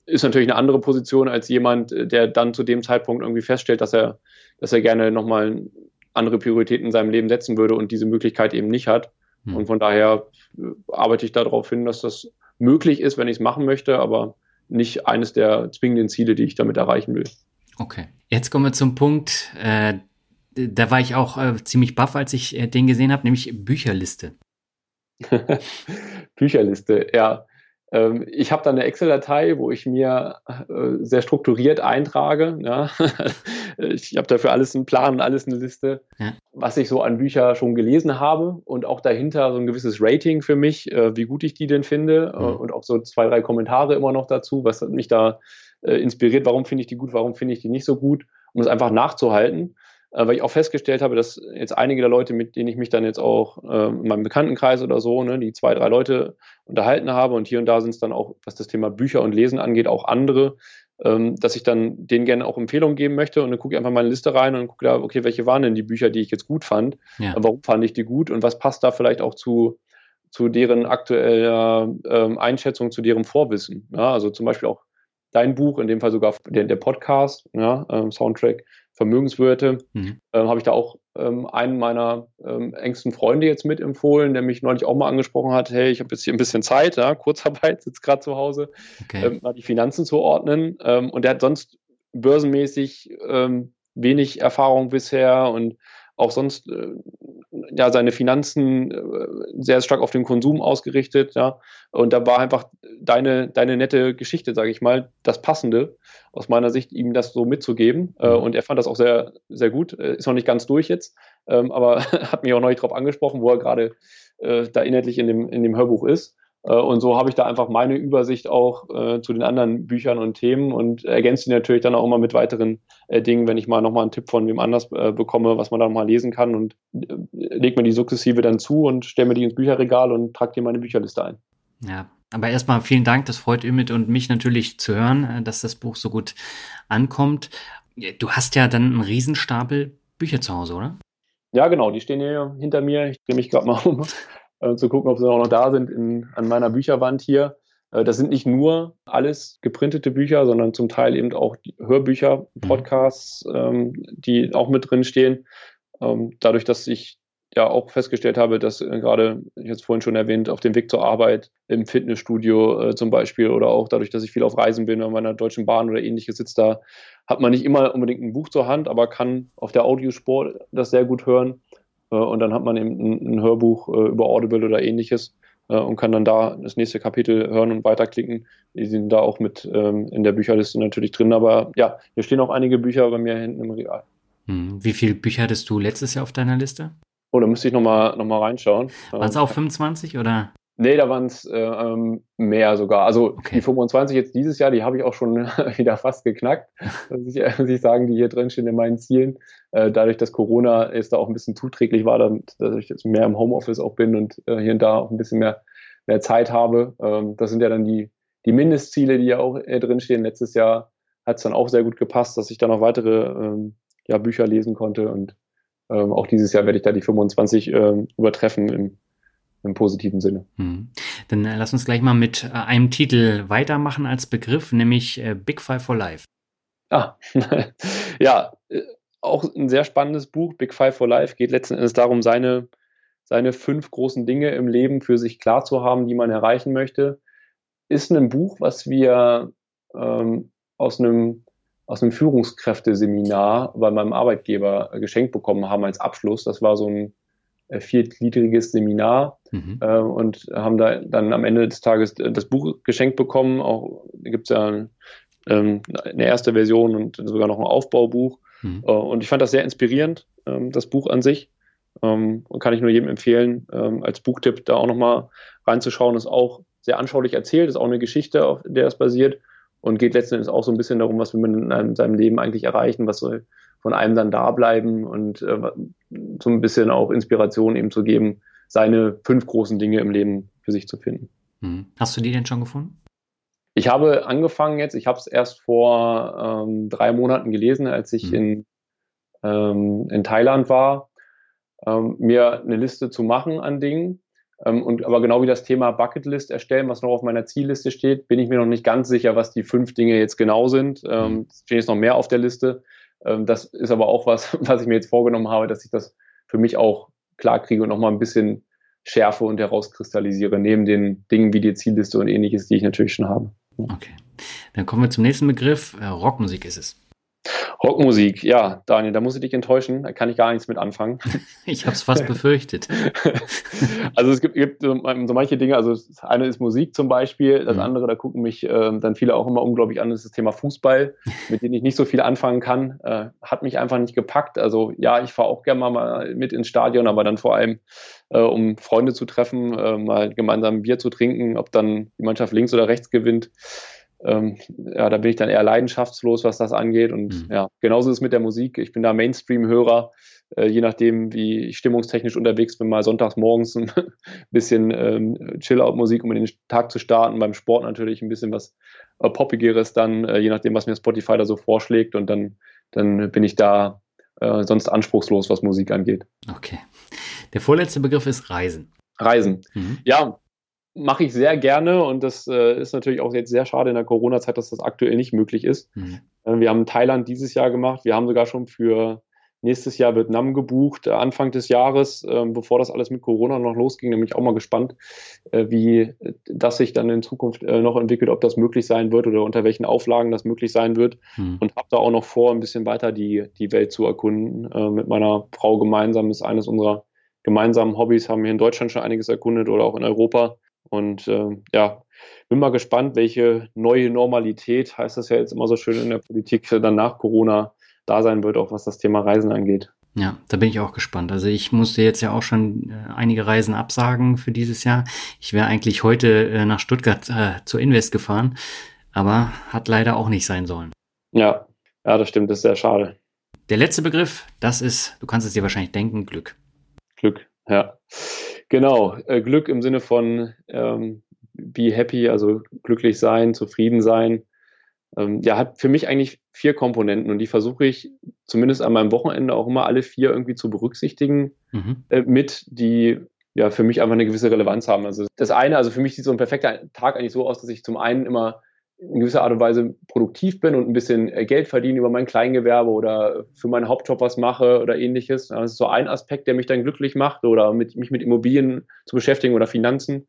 Ist natürlich eine andere Position als jemand, äh, der dann zu dem Zeitpunkt irgendwie feststellt, dass er, dass er gerne nochmal andere Prioritäten in seinem Leben setzen würde und diese Möglichkeit eben nicht hat. Mhm. Und von daher äh, arbeite ich darauf hin, dass das möglich ist, wenn ich es machen möchte, aber nicht eines der zwingenden Ziele, die ich damit erreichen will. Okay. Jetzt kommen wir zum Punkt, äh, da war ich auch äh, ziemlich baff, als ich äh, den gesehen habe, nämlich Bücherliste. (laughs) Bücherliste, ja. Ähm, ich habe da eine Excel-Datei, wo ich mir äh, sehr strukturiert eintrage. Ja. (laughs) ich habe dafür alles einen Plan und alles eine Liste, ja. was ich so an Büchern schon gelesen habe und auch dahinter so ein gewisses Rating für mich, äh, wie gut ich die denn finde mhm. und auch so zwei, drei Kommentare immer noch dazu, was mich da inspiriert, warum finde ich die gut, warum finde ich die nicht so gut, um es einfach nachzuhalten äh, weil ich auch festgestellt habe, dass jetzt einige der Leute, mit denen ich mich dann jetzt auch äh, in meinem Bekanntenkreis oder so, ne, die zwei, drei Leute unterhalten habe und hier und da sind es dann auch, was das Thema Bücher und Lesen angeht, auch andere, ähm, dass ich dann denen gerne auch Empfehlungen geben möchte und dann gucke ich einfach meine Liste rein und gucke da, okay, welche waren denn die Bücher, die ich jetzt gut fand, ja. warum fand ich die gut und was passt da vielleicht auch zu, zu deren aktueller ähm, Einschätzung, zu deren Vorwissen. Ja, also zum Beispiel auch dein Buch, in dem Fall sogar der, der Podcast, ja, ähm, Soundtrack, Vermögenswerte, mhm. ähm, habe ich da auch ähm, einen meiner ähm, engsten Freunde jetzt mitempfohlen, der mich neulich auch mal angesprochen hat, hey, ich habe jetzt hier ein bisschen Zeit, ja, (laughs) Kurzarbeit, sitze gerade zu Hause, okay. ähm, mal die Finanzen zu ordnen. Ähm, und der hat sonst börsenmäßig ähm, wenig Erfahrung bisher und auch sonst äh, ja seine Finanzen äh, sehr stark auf den Konsum ausgerichtet, ja. Und da war einfach deine, deine nette Geschichte, sage ich mal, das Passende aus meiner Sicht, ihm das so mitzugeben. Äh, mhm. und er fand das auch sehr, sehr gut. Äh, ist noch nicht ganz durch jetzt, ähm, aber (laughs) hat mich auch neulich darauf angesprochen, wo er gerade äh, da inhaltlich in dem, in dem Hörbuch ist. Äh, und so habe ich da einfach meine Übersicht auch äh, zu den anderen Büchern und Themen und ergänze die natürlich dann auch immer mit weiteren äh, Dingen, wenn ich mal nochmal einen Tipp von wem anders äh, bekomme, was man dann mal lesen kann und äh, lege mir die sukzessive dann zu und stelle mir die ins Bücherregal und trage die in meine Bücherliste ein. Ja, aber erstmal vielen Dank, das freut Ümit und mich natürlich zu hören, äh, dass das Buch so gut ankommt. Du hast ja dann einen Riesenstapel Bücher zu Hause, oder? Ja, genau, die stehen hier hinter mir. Ich drehe mich gerade mal um äh, zu gucken, ob sie auch noch da sind in, an meiner Bücherwand hier. Äh, das sind nicht nur alles geprintete Bücher, sondern zum Teil eben auch Hörbücher, mhm. Podcasts, ähm, die auch mit drin stehen. Ähm, dadurch, dass ich ja auch festgestellt habe, dass äh, gerade, ich habe es vorhin schon erwähnt, auf dem Weg zur Arbeit im Fitnessstudio äh, zum Beispiel oder auch dadurch, dass ich viel auf Reisen bin, an meiner Deutschen Bahn oder ähnliches sitzt da, hat man nicht immer unbedingt ein Buch zur Hand, aber kann auf der Audiospur das sehr gut hören und dann hat man eben ein, ein Hörbuch äh, über Audible oder ähnliches äh, und kann dann da das nächste Kapitel hören und weiterklicken. Die sind da auch mit ähm, in der Bücherliste natürlich drin, aber ja, hier stehen auch einige Bücher bei mir hinten im Regal. Hm. Wie viele Bücher hattest du letztes Jahr auf deiner Liste? Oh, da müsste ich nochmal noch mal reinschauen. Waren es auch 25 oder? Nee, da waren es äh, ähm, mehr sogar. Also okay. die 25 jetzt dieses Jahr, die habe ich auch schon (laughs) wieder fast geknackt, (laughs) muss ich, muss ich sagen, die hier drin stehen in meinen Zielen. Äh, dadurch, dass Corona jetzt da auch ein bisschen zuträglich war, damit, dass ich jetzt mehr im Homeoffice auch bin und äh, hier und da auch ein bisschen mehr, mehr Zeit habe. Ähm, das sind ja dann die, die Mindestziele, die ja auch äh, drin stehen. Letztes Jahr hat es dann auch sehr gut gepasst, dass ich dann noch weitere ähm, ja, Bücher lesen konnte und ähm, auch dieses Jahr werde ich da die 25 ähm, übertreffen im im positiven Sinne. Hm. Dann äh, lass uns gleich mal mit äh, einem Titel weitermachen als Begriff, nämlich äh, Big Five for Life. Ah, (laughs) ja, äh, auch ein sehr spannendes Buch. Big Five for Life geht letzten Endes darum, seine seine fünf großen Dinge im Leben für sich klar zu haben, die man erreichen möchte. Ist ein Buch, was wir ähm, aus einem aus einem Führungskräfteseminar bei meinem Arbeitgeber geschenkt bekommen haben als Abschluss. Das war so ein äh, viergliedriges Seminar mhm. äh, und haben da dann am Ende des Tages das Buch geschenkt bekommen. Auch gibt es ja ähm, eine erste Version und sogar noch ein Aufbaubuch. Mhm. Äh, und ich fand das sehr inspirierend, ähm, das Buch an sich. Ähm, und kann ich nur jedem empfehlen, ähm, als Buchtipp da auch nochmal reinzuschauen. Ist auch sehr anschaulich erzählt, ist auch eine Geschichte, auf der es basiert und geht letzten Endes auch so ein bisschen darum, was will man in seinem Leben eigentlich erreichen, was soll von einem dann da bleiben und äh, so ein bisschen auch Inspiration eben zu geben, seine fünf großen Dinge im Leben für sich zu finden. Mhm. Hast du die denn schon gefunden? Ich habe angefangen jetzt, ich habe es erst vor ähm, drei Monaten gelesen, als ich mhm. in, ähm, in Thailand war, ähm, mir eine Liste zu machen an Dingen. Ähm, und aber genau wie das Thema Bucketlist erstellen, was noch auf meiner Zielliste steht, bin ich mir noch nicht ganz sicher, was die fünf Dinge jetzt genau sind. Ähm, mhm. es stehen jetzt noch mehr auf der Liste. Ähm, das ist aber auch was, (laughs) was ich mir jetzt vorgenommen habe, dass ich das für mich auch klar kriege und nochmal ein bisschen schärfe und herauskristallisiere, neben den Dingen wie die Zielliste und ähnliches, die ich natürlich schon habe. Okay. Dann kommen wir zum nächsten Begriff. Äh, Rockmusik ist es. Rockmusik, ja, Daniel, da muss ich dich enttäuschen, da kann ich gar nichts mit anfangen. (laughs) Ich habe es fast befürchtet. (laughs) Also es gibt, gibt, so manche Dinge, also das eine ist Musik zum Beispiel, das mhm. andere, da gucken mich äh, dann viele auch immer unglaublich an, das ist das Thema Fußball, (laughs) mit dem ich nicht so viel anfangen kann, äh, hat mich einfach nicht gepackt. Also ja, ich fahre auch gerne mal mit ins Stadion, aber dann vor allem, äh, um Freunde zu treffen, äh, mal gemeinsam ein Bier zu trinken, ob dann die Mannschaft links oder rechts gewinnt ähm, ja, da bin ich dann eher leidenschaftslos, was das angeht. Und mhm. ja, genauso ist es mit der Musik. Ich bin da Mainstream-Hörer, äh, je nachdem, wie ich stimmungstechnisch unterwegs bin, mal sonntags morgens (laughs) ein bisschen ähm, Chill-Out-Musik, um in den Tag zu starten. Beim Sport natürlich ein bisschen was äh, Poppigeres dann, äh, je nachdem, was mir Spotify da so vorschlägt. Und dann, dann bin ich da äh, sonst anspruchslos, was Musik angeht. Okay. Der vorletzte Begriff ist Reisen. Reisen. Mhm. Ja, mache ich sehr gerne und das äh, ist natürlich auch jetzt sehr schade in der Corona-Zeit, dass das aktuell nicht möglich ist. Mhm. Äh, wir haben Thailand dieses Jahr gemacht. Wir haben sogar schon für nächstes Jahr Vietnam gebucht, äh, Anfang des Jahres, ähm, bevor das alles mit Corona noch losging. Nämlich auch mal gespannt, äh, wie das sich dann in Zukunft äh, noch entwickelt, ob das möglich sein wird oder unter welchen Auflagen das möglich sein wird. Mhm. Und habe da auch noch vor, ein bisschen weiter die, die Welt zu erkunden. Äh, mit meiner Frau gemeinsam ist eines unserer gemeinsamen Hobbys, haben hier in Deutschland schon einiges erkundet oder auch in Europa. Und äh, ja, bin mal gespannt, welche neue Normalität, heißt das ja jetzt immer so schön in der Politik, dann nach Corona da sein wird, auch was das Thema Reisen angeht. Ja, da bin ich auch gespannt. Also ich musste jetzt ja auch schon äh, einige Reisen absagen für dieses Jahr. Ich wäre eigentlich heute äh, nach Stuttgart äh, zur Invest gefahren, aber hat leider auch nicht sein sollen. Ja, ja, das stimmt, das ist sehr schade. Der letzte Begriff, das ist, du kannst es dir wahrscheinlich denken, Glück. Glück, ja. Genau, äh, Glück im Sinne von ähm, be happy, also glücklich sein, zufrieden sein. Ähm, ja, hat für mich eigentlich vier Komponenten und die versuche ich zumindest an meinem Wochenende auch immer alle vier irgendwie zu berücksichtigen mhm. äh, mit, die ja für mich einfach eine gewisse Relevanz haben. Also das eine, also für mich sieht so ein perfekter Tag eigentlich so aus, dass ich zum einen immer in gewisser Art und Weise produktiv bin und ein bisschen äh, Geld verdiene über mein Kleingewerbe oder für meinen Hauptjob was mache oder ähnliches. Das ist so ein Aspekt, der mich dann glücklich macht oder mit, mich mit Immobilien zu beschäftigen oder Finanzen.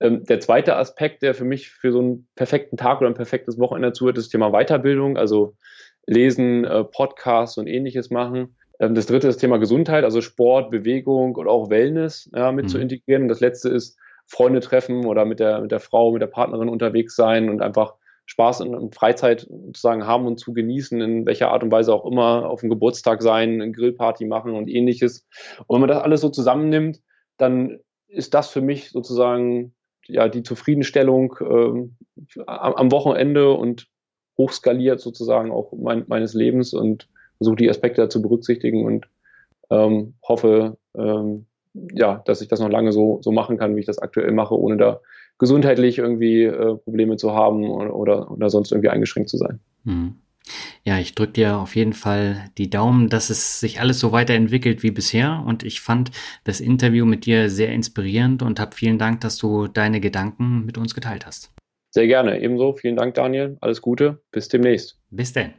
Ähm, der zweite Aspekt, der für mich für so einen perfekten Tag oder ein perfektes Wochenende zuhört, ist das Thema Weiterbildung, also Lesen, äh, Podcasts und ähnliches machen. Ähm, das dritte ist das Thema Gesundheit, also Sport, Bewegung und auch Wellness ja, mit mhm. zu integrieren. Und das letzte ist Freunde treffen oder mit der, mit der Frau, mit der Partnerin unterwegs sein und einfach Spaß und Freizeit sozusagen haben und zu genießen, in welcher Art und Weise auch immer, auf dem Geburtstag sein, eine Grillparty machen und ähnliches. Und wenn man das alles so zusammennimmt, dann ist das für mich sozusagen ja die Zufriedenstellung ähm, am Wochenende und hochskaliert sozusagen auch mein, meines Lebens und versuche die Aspekte zu berücksichtigen und ähm, hoffe, ähm, ja, dass ich das noch lange so, so machen kann, wie ich das aktuell mache, ohne da gesundheitlich irgendwie äh, Probleme zu haben oder, oder, oder, sonst irgendwie eingeschränkt zu sein. Mhm. Ja, ich drücke dir auf jeden Fall die Daumen, dass es sich alles so weiterentwickelt wie bisher. Und ich fand das Interview mit dir sehr inspirierend und habe vielen Dank, dass du deine Gedanken mit uns geteilt hast. Sehr gerne. Ebenso. Vielen Dank, Daniel. Alles Gute. Bis demnächst. Bis denn.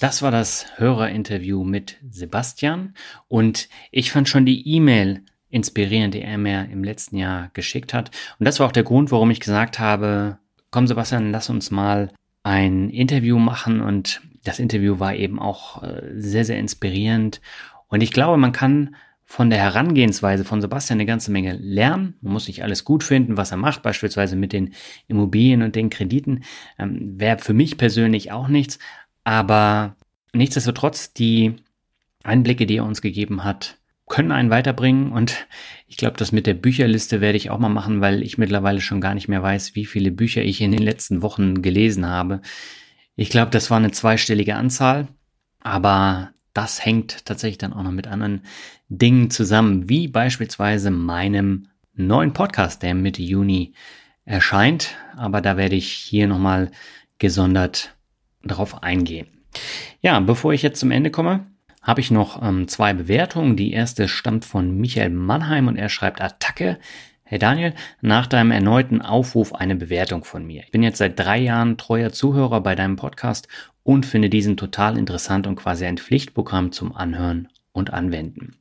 Das war das Hörerinterview mit Sebastian und ich fand schon die E-Mail inspirierend, die er mir im letzten Jahr geschickt hat. Und das war auch der Grund, warum ich gesagt habe, komm Sebastian, lass uns mal ein Interview machen und das Interview war eben auch äh, sehr, sehr inspirierend. Und ich glaube, man kann von der Herangehensweise von Sebastian eine ganze Menge lernen. Man muss nicht alles gut finden, was er macht, beispielsweise mit den Immobilien und den Krediten. Ähm, Wäre für mich persönlich auch nichts. Aber nichtsdestotrotz, die Einblicke, die er uns gegeben hat, können einen weiterbringen. Und ich glaube, das mit der Bücherliste werde ich auch mal machen, weil ich mittlerweile schon gar nicht mehr weiß, wie viele Bücher ich in den letzten Wochen gelesen habe. Ich glaube, das war eine zweistellige Anzahl, aber das hängt tatsächlich dann auch noch mit anderen Dingen zusammen, wie beispielsweise meinem neuen Podcast, der Mitte Juni erscheint. Aber da werde ich hier nochmal gesondert drauf eingehen. Ja, bevor ich jetzt zum Ende komme, habe ich noch ähm, zwei Bewertungen. Die erste stammt von Michael Mannheim und er schreibt Attacke. Hey Daniel, nach deinem erneuten Aufruf eine Bewertung von mir. Ich bin jetzt seit drei Jahren treuer Zuhörer bei deinem Podcast und finde diesen total interessant und quasi ein Pflichtprogramm zum Anhören und anwenden.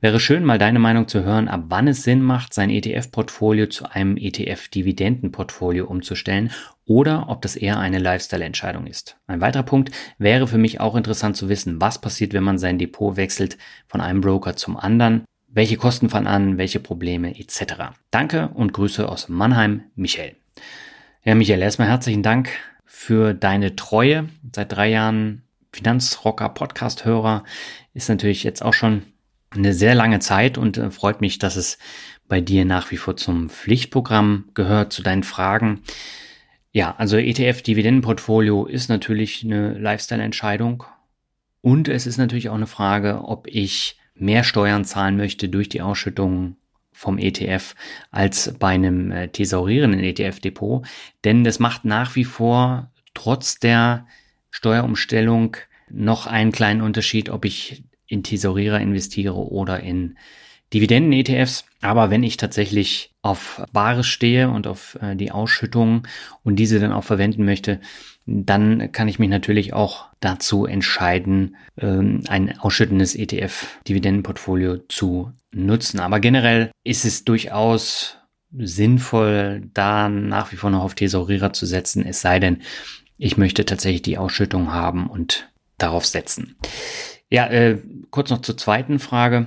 Wäre schön, mal deine Meinung zu hören, ab wann es Sinn macht, sein ETF-Portfolio zu einem ETF-Dividendenportfolio umzustellen oder ob das eher eine Lifestyle-Entscheidung ist. Ein weiterer Punkt wäre für mich auch interessant zu wissen, was passiert, wenn man sein Depot wechselt von einem Broker zum anderen, welche Kosten fallen an, welche Probleme etc. Danke und Grüße aus Mannheim, Michael. Ja, Michael, erstmal herzlichen Dank für deine Treue. Seit drei Jahren Finanzrocker Podcast-Hörer ist natürlich jetzt auch schon eine sehr lange Zeit und äh, freut mich, dass es bei dir nach wie vor zum Pflichtprogramm gehört, zu deinen Fragen. Ja, also ETF-Dividendenportfolio ist natürlich eine Lifestyle-Entscheidung. Und es ist natürlich auch eine Frage, ob ich mehr Steuern zahlen möchte durch die Ausschüttung vom ETF als bei einem äh, thesaurierenden ETF-Depot. Denn das macht nach wie vor trotz der Steuerumstellung noch einen kleinen Unterschied, ob ich in Thesaurierer investiere oder in Dividenden-ETFs. Aber wenn ich tatsächlich auf Bares stehe und auf äh, die Ausschüttungen und diese dann auch verwenden möchte, dann kann ich mich natürlich auch dazu entscheiden, ähm, ein ausschüttendes ETF-Dividendenportfolio zu nutzen. Aber generell ist es durchaus sinnvoll, da nach wie vor noch auf Thesaurierer zu setzen, es sei denn, ich möchte tatsächlich die Ausschüttung haben und darauf setzen. Ja, äh, kurz noch zur zweiten Frage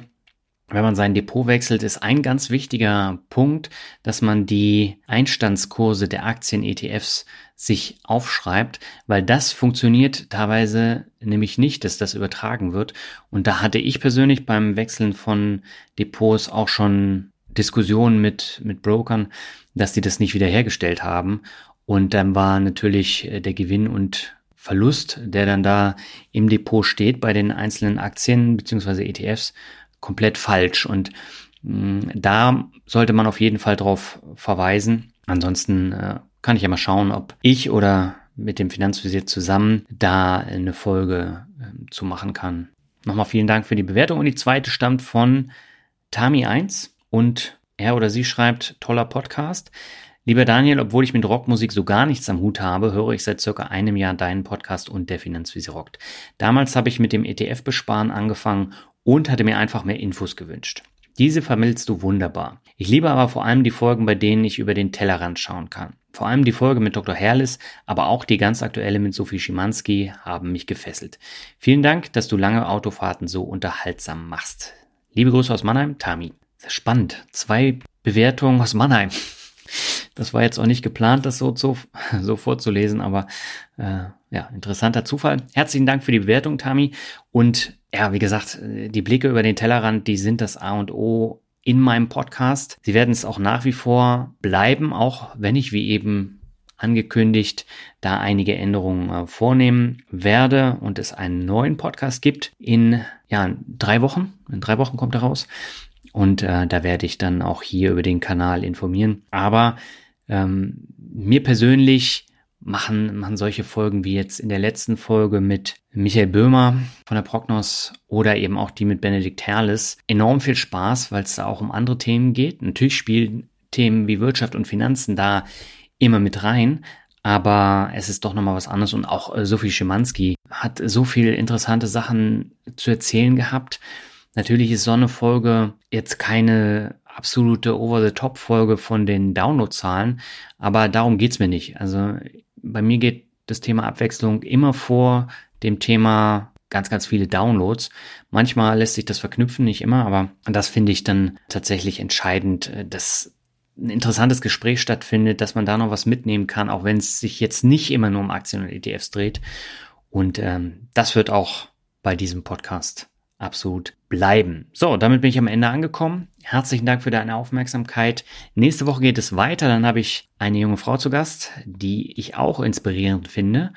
wenn man sein Depot wechselt, ist ein ganz wichtiger Punkt, dass man die Einstandskurse der Aktien-ETFs sich aufschreibt, weil das funktioniert teilweise nämlich nicht, dass das übertragen wird. Und da hatte ich persönlich beim Wechseln von Depots auch schon Diskussionen mit, mit Brokern, dass die das nicht wiederhergestellt haben. Und dann war natürlich äh, der Gewinn und Verlust, der dann da im Depot steht bei den einzelnen Aktien beziehungsweise ETFs, komplett falsch. Und mh, mm, da sollte man auf jeden Fall darauf verweisen. Ansonsten äh, kann ich ja mal schauen, ob ich oder mit dem Finanzvisier zusammen da eine Folge äh, zu machen kann. Nochmal vielen Dank für die Bewertung. Und die zweite stammt von Tami1 und er oder sie schreibt, toller Podcast. Lieber Daniel, obwohl ich mit Rockmusik so gar nichts am Hut habe, höre ich seit circa einem Jahr deinen Podcast und der Finanzvisier rockt. Damals habe ich mit dem ETF-Besparen angefangen und hatte mir einfach mehr Infos gewünscht. Diese vermittelst du wunderbar. Ich liebe aber vor allem die Folgen, bei denen ich über den Tellerrand schauen kann. Vor allem die Folge mit Dr. Herrlis, aber auch die ganz aktuelle mit Sophie Schimanski haben mich gefesselt. Vielen Dank, dass du lange Autofahrten so unterhaltsam machst. Liebe Grüße aus Mannheim, Tami. Spannend. Zwei Bewertungen aus Mannheim. Das war jetzt auch nicht geplant, das so, so, (laughs) so vorzulesen, aber äh, ja, interessanter Zufall. Herzlichen Dank für die Bewertung, Tami. Und ja, wie gesagt, die Blicke über den Tellerrand, die sind das A und O in meinem Podcast. Sie werden es auch nach wie vor bleiben, auch wenn ich wie eben angekündigt da einige Änderungen äh, vornehmen werde und es einen neuen Podcast gibt in ja, drei Wochen. In drei Wochen kommt er raus. Und äh, da werde ich dann auch hier über den Kanal informieren. Aber ähm, mir persönlich machen, machen solche Folgen wie jetzt in der letzten Folge mit Michael Böhmer von der Prognos oder eben auch die mit Benedikt Herles enorm viel Spaß, weil es da auch um andere Themen geht. Natürlich spielen Themen wie Wirtschaft und Finanzen da immer mit rein, aber es ist doch nochmal was anderes und auch äh, Sophie Schimanski hat so viele interessante Sachen zu erzählen gehabt. Natürlich ist so eine Folge jetzt keine absolute Over-the-Top-Folge von den Downloadzahlen, aber darum geht's mir nicht. Also bei mir geht das Thema Abwechslung immer vor dem Thema ganz, ganz viele Downloads. Manchmal lässt sich das verknüpfen, nicht immer, aber das finde ich dann tatsächlich entscheidend, äh, dass ein interessantes Gespräch stattfindet, dass man da noch was mitnehmen kann, auch wenn es sich jetzt nicht immer nur um Aktien und ETFs dreht. Und ähm, das wird auch bei diesem Podcast absolut bleiben. So, damit bin ich am Ende angekommen. Herzlichen Dank für deine Aufmerksamkeit. Nächste Woche geht es weiter. Dann habe ich eine junge Frau zu Gast, die ich auch inspirierend finde.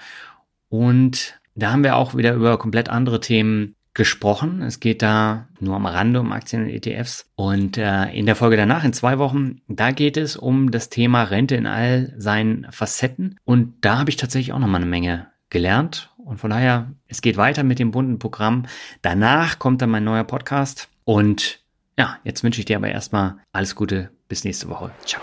Und da haben wir auch wieder über komplett andere Themen gesprochen. Es geht da nur am Rande um Aktien und ETFs. Und äh, in der Folge danach, in zwei Wochen, da geht es um das Thema Rente in all seinen Facetten. Und da habe ich tatsächlich auch noch mal eine Menge gelernt. Und von daher, es geht weiter mit dem bunten Programm. Danach kommt dann mein neuer Podcast. Und ja, jetzt wünsche ich dir aber erstmal alles Gute. Bis nächste Woche. Ciao.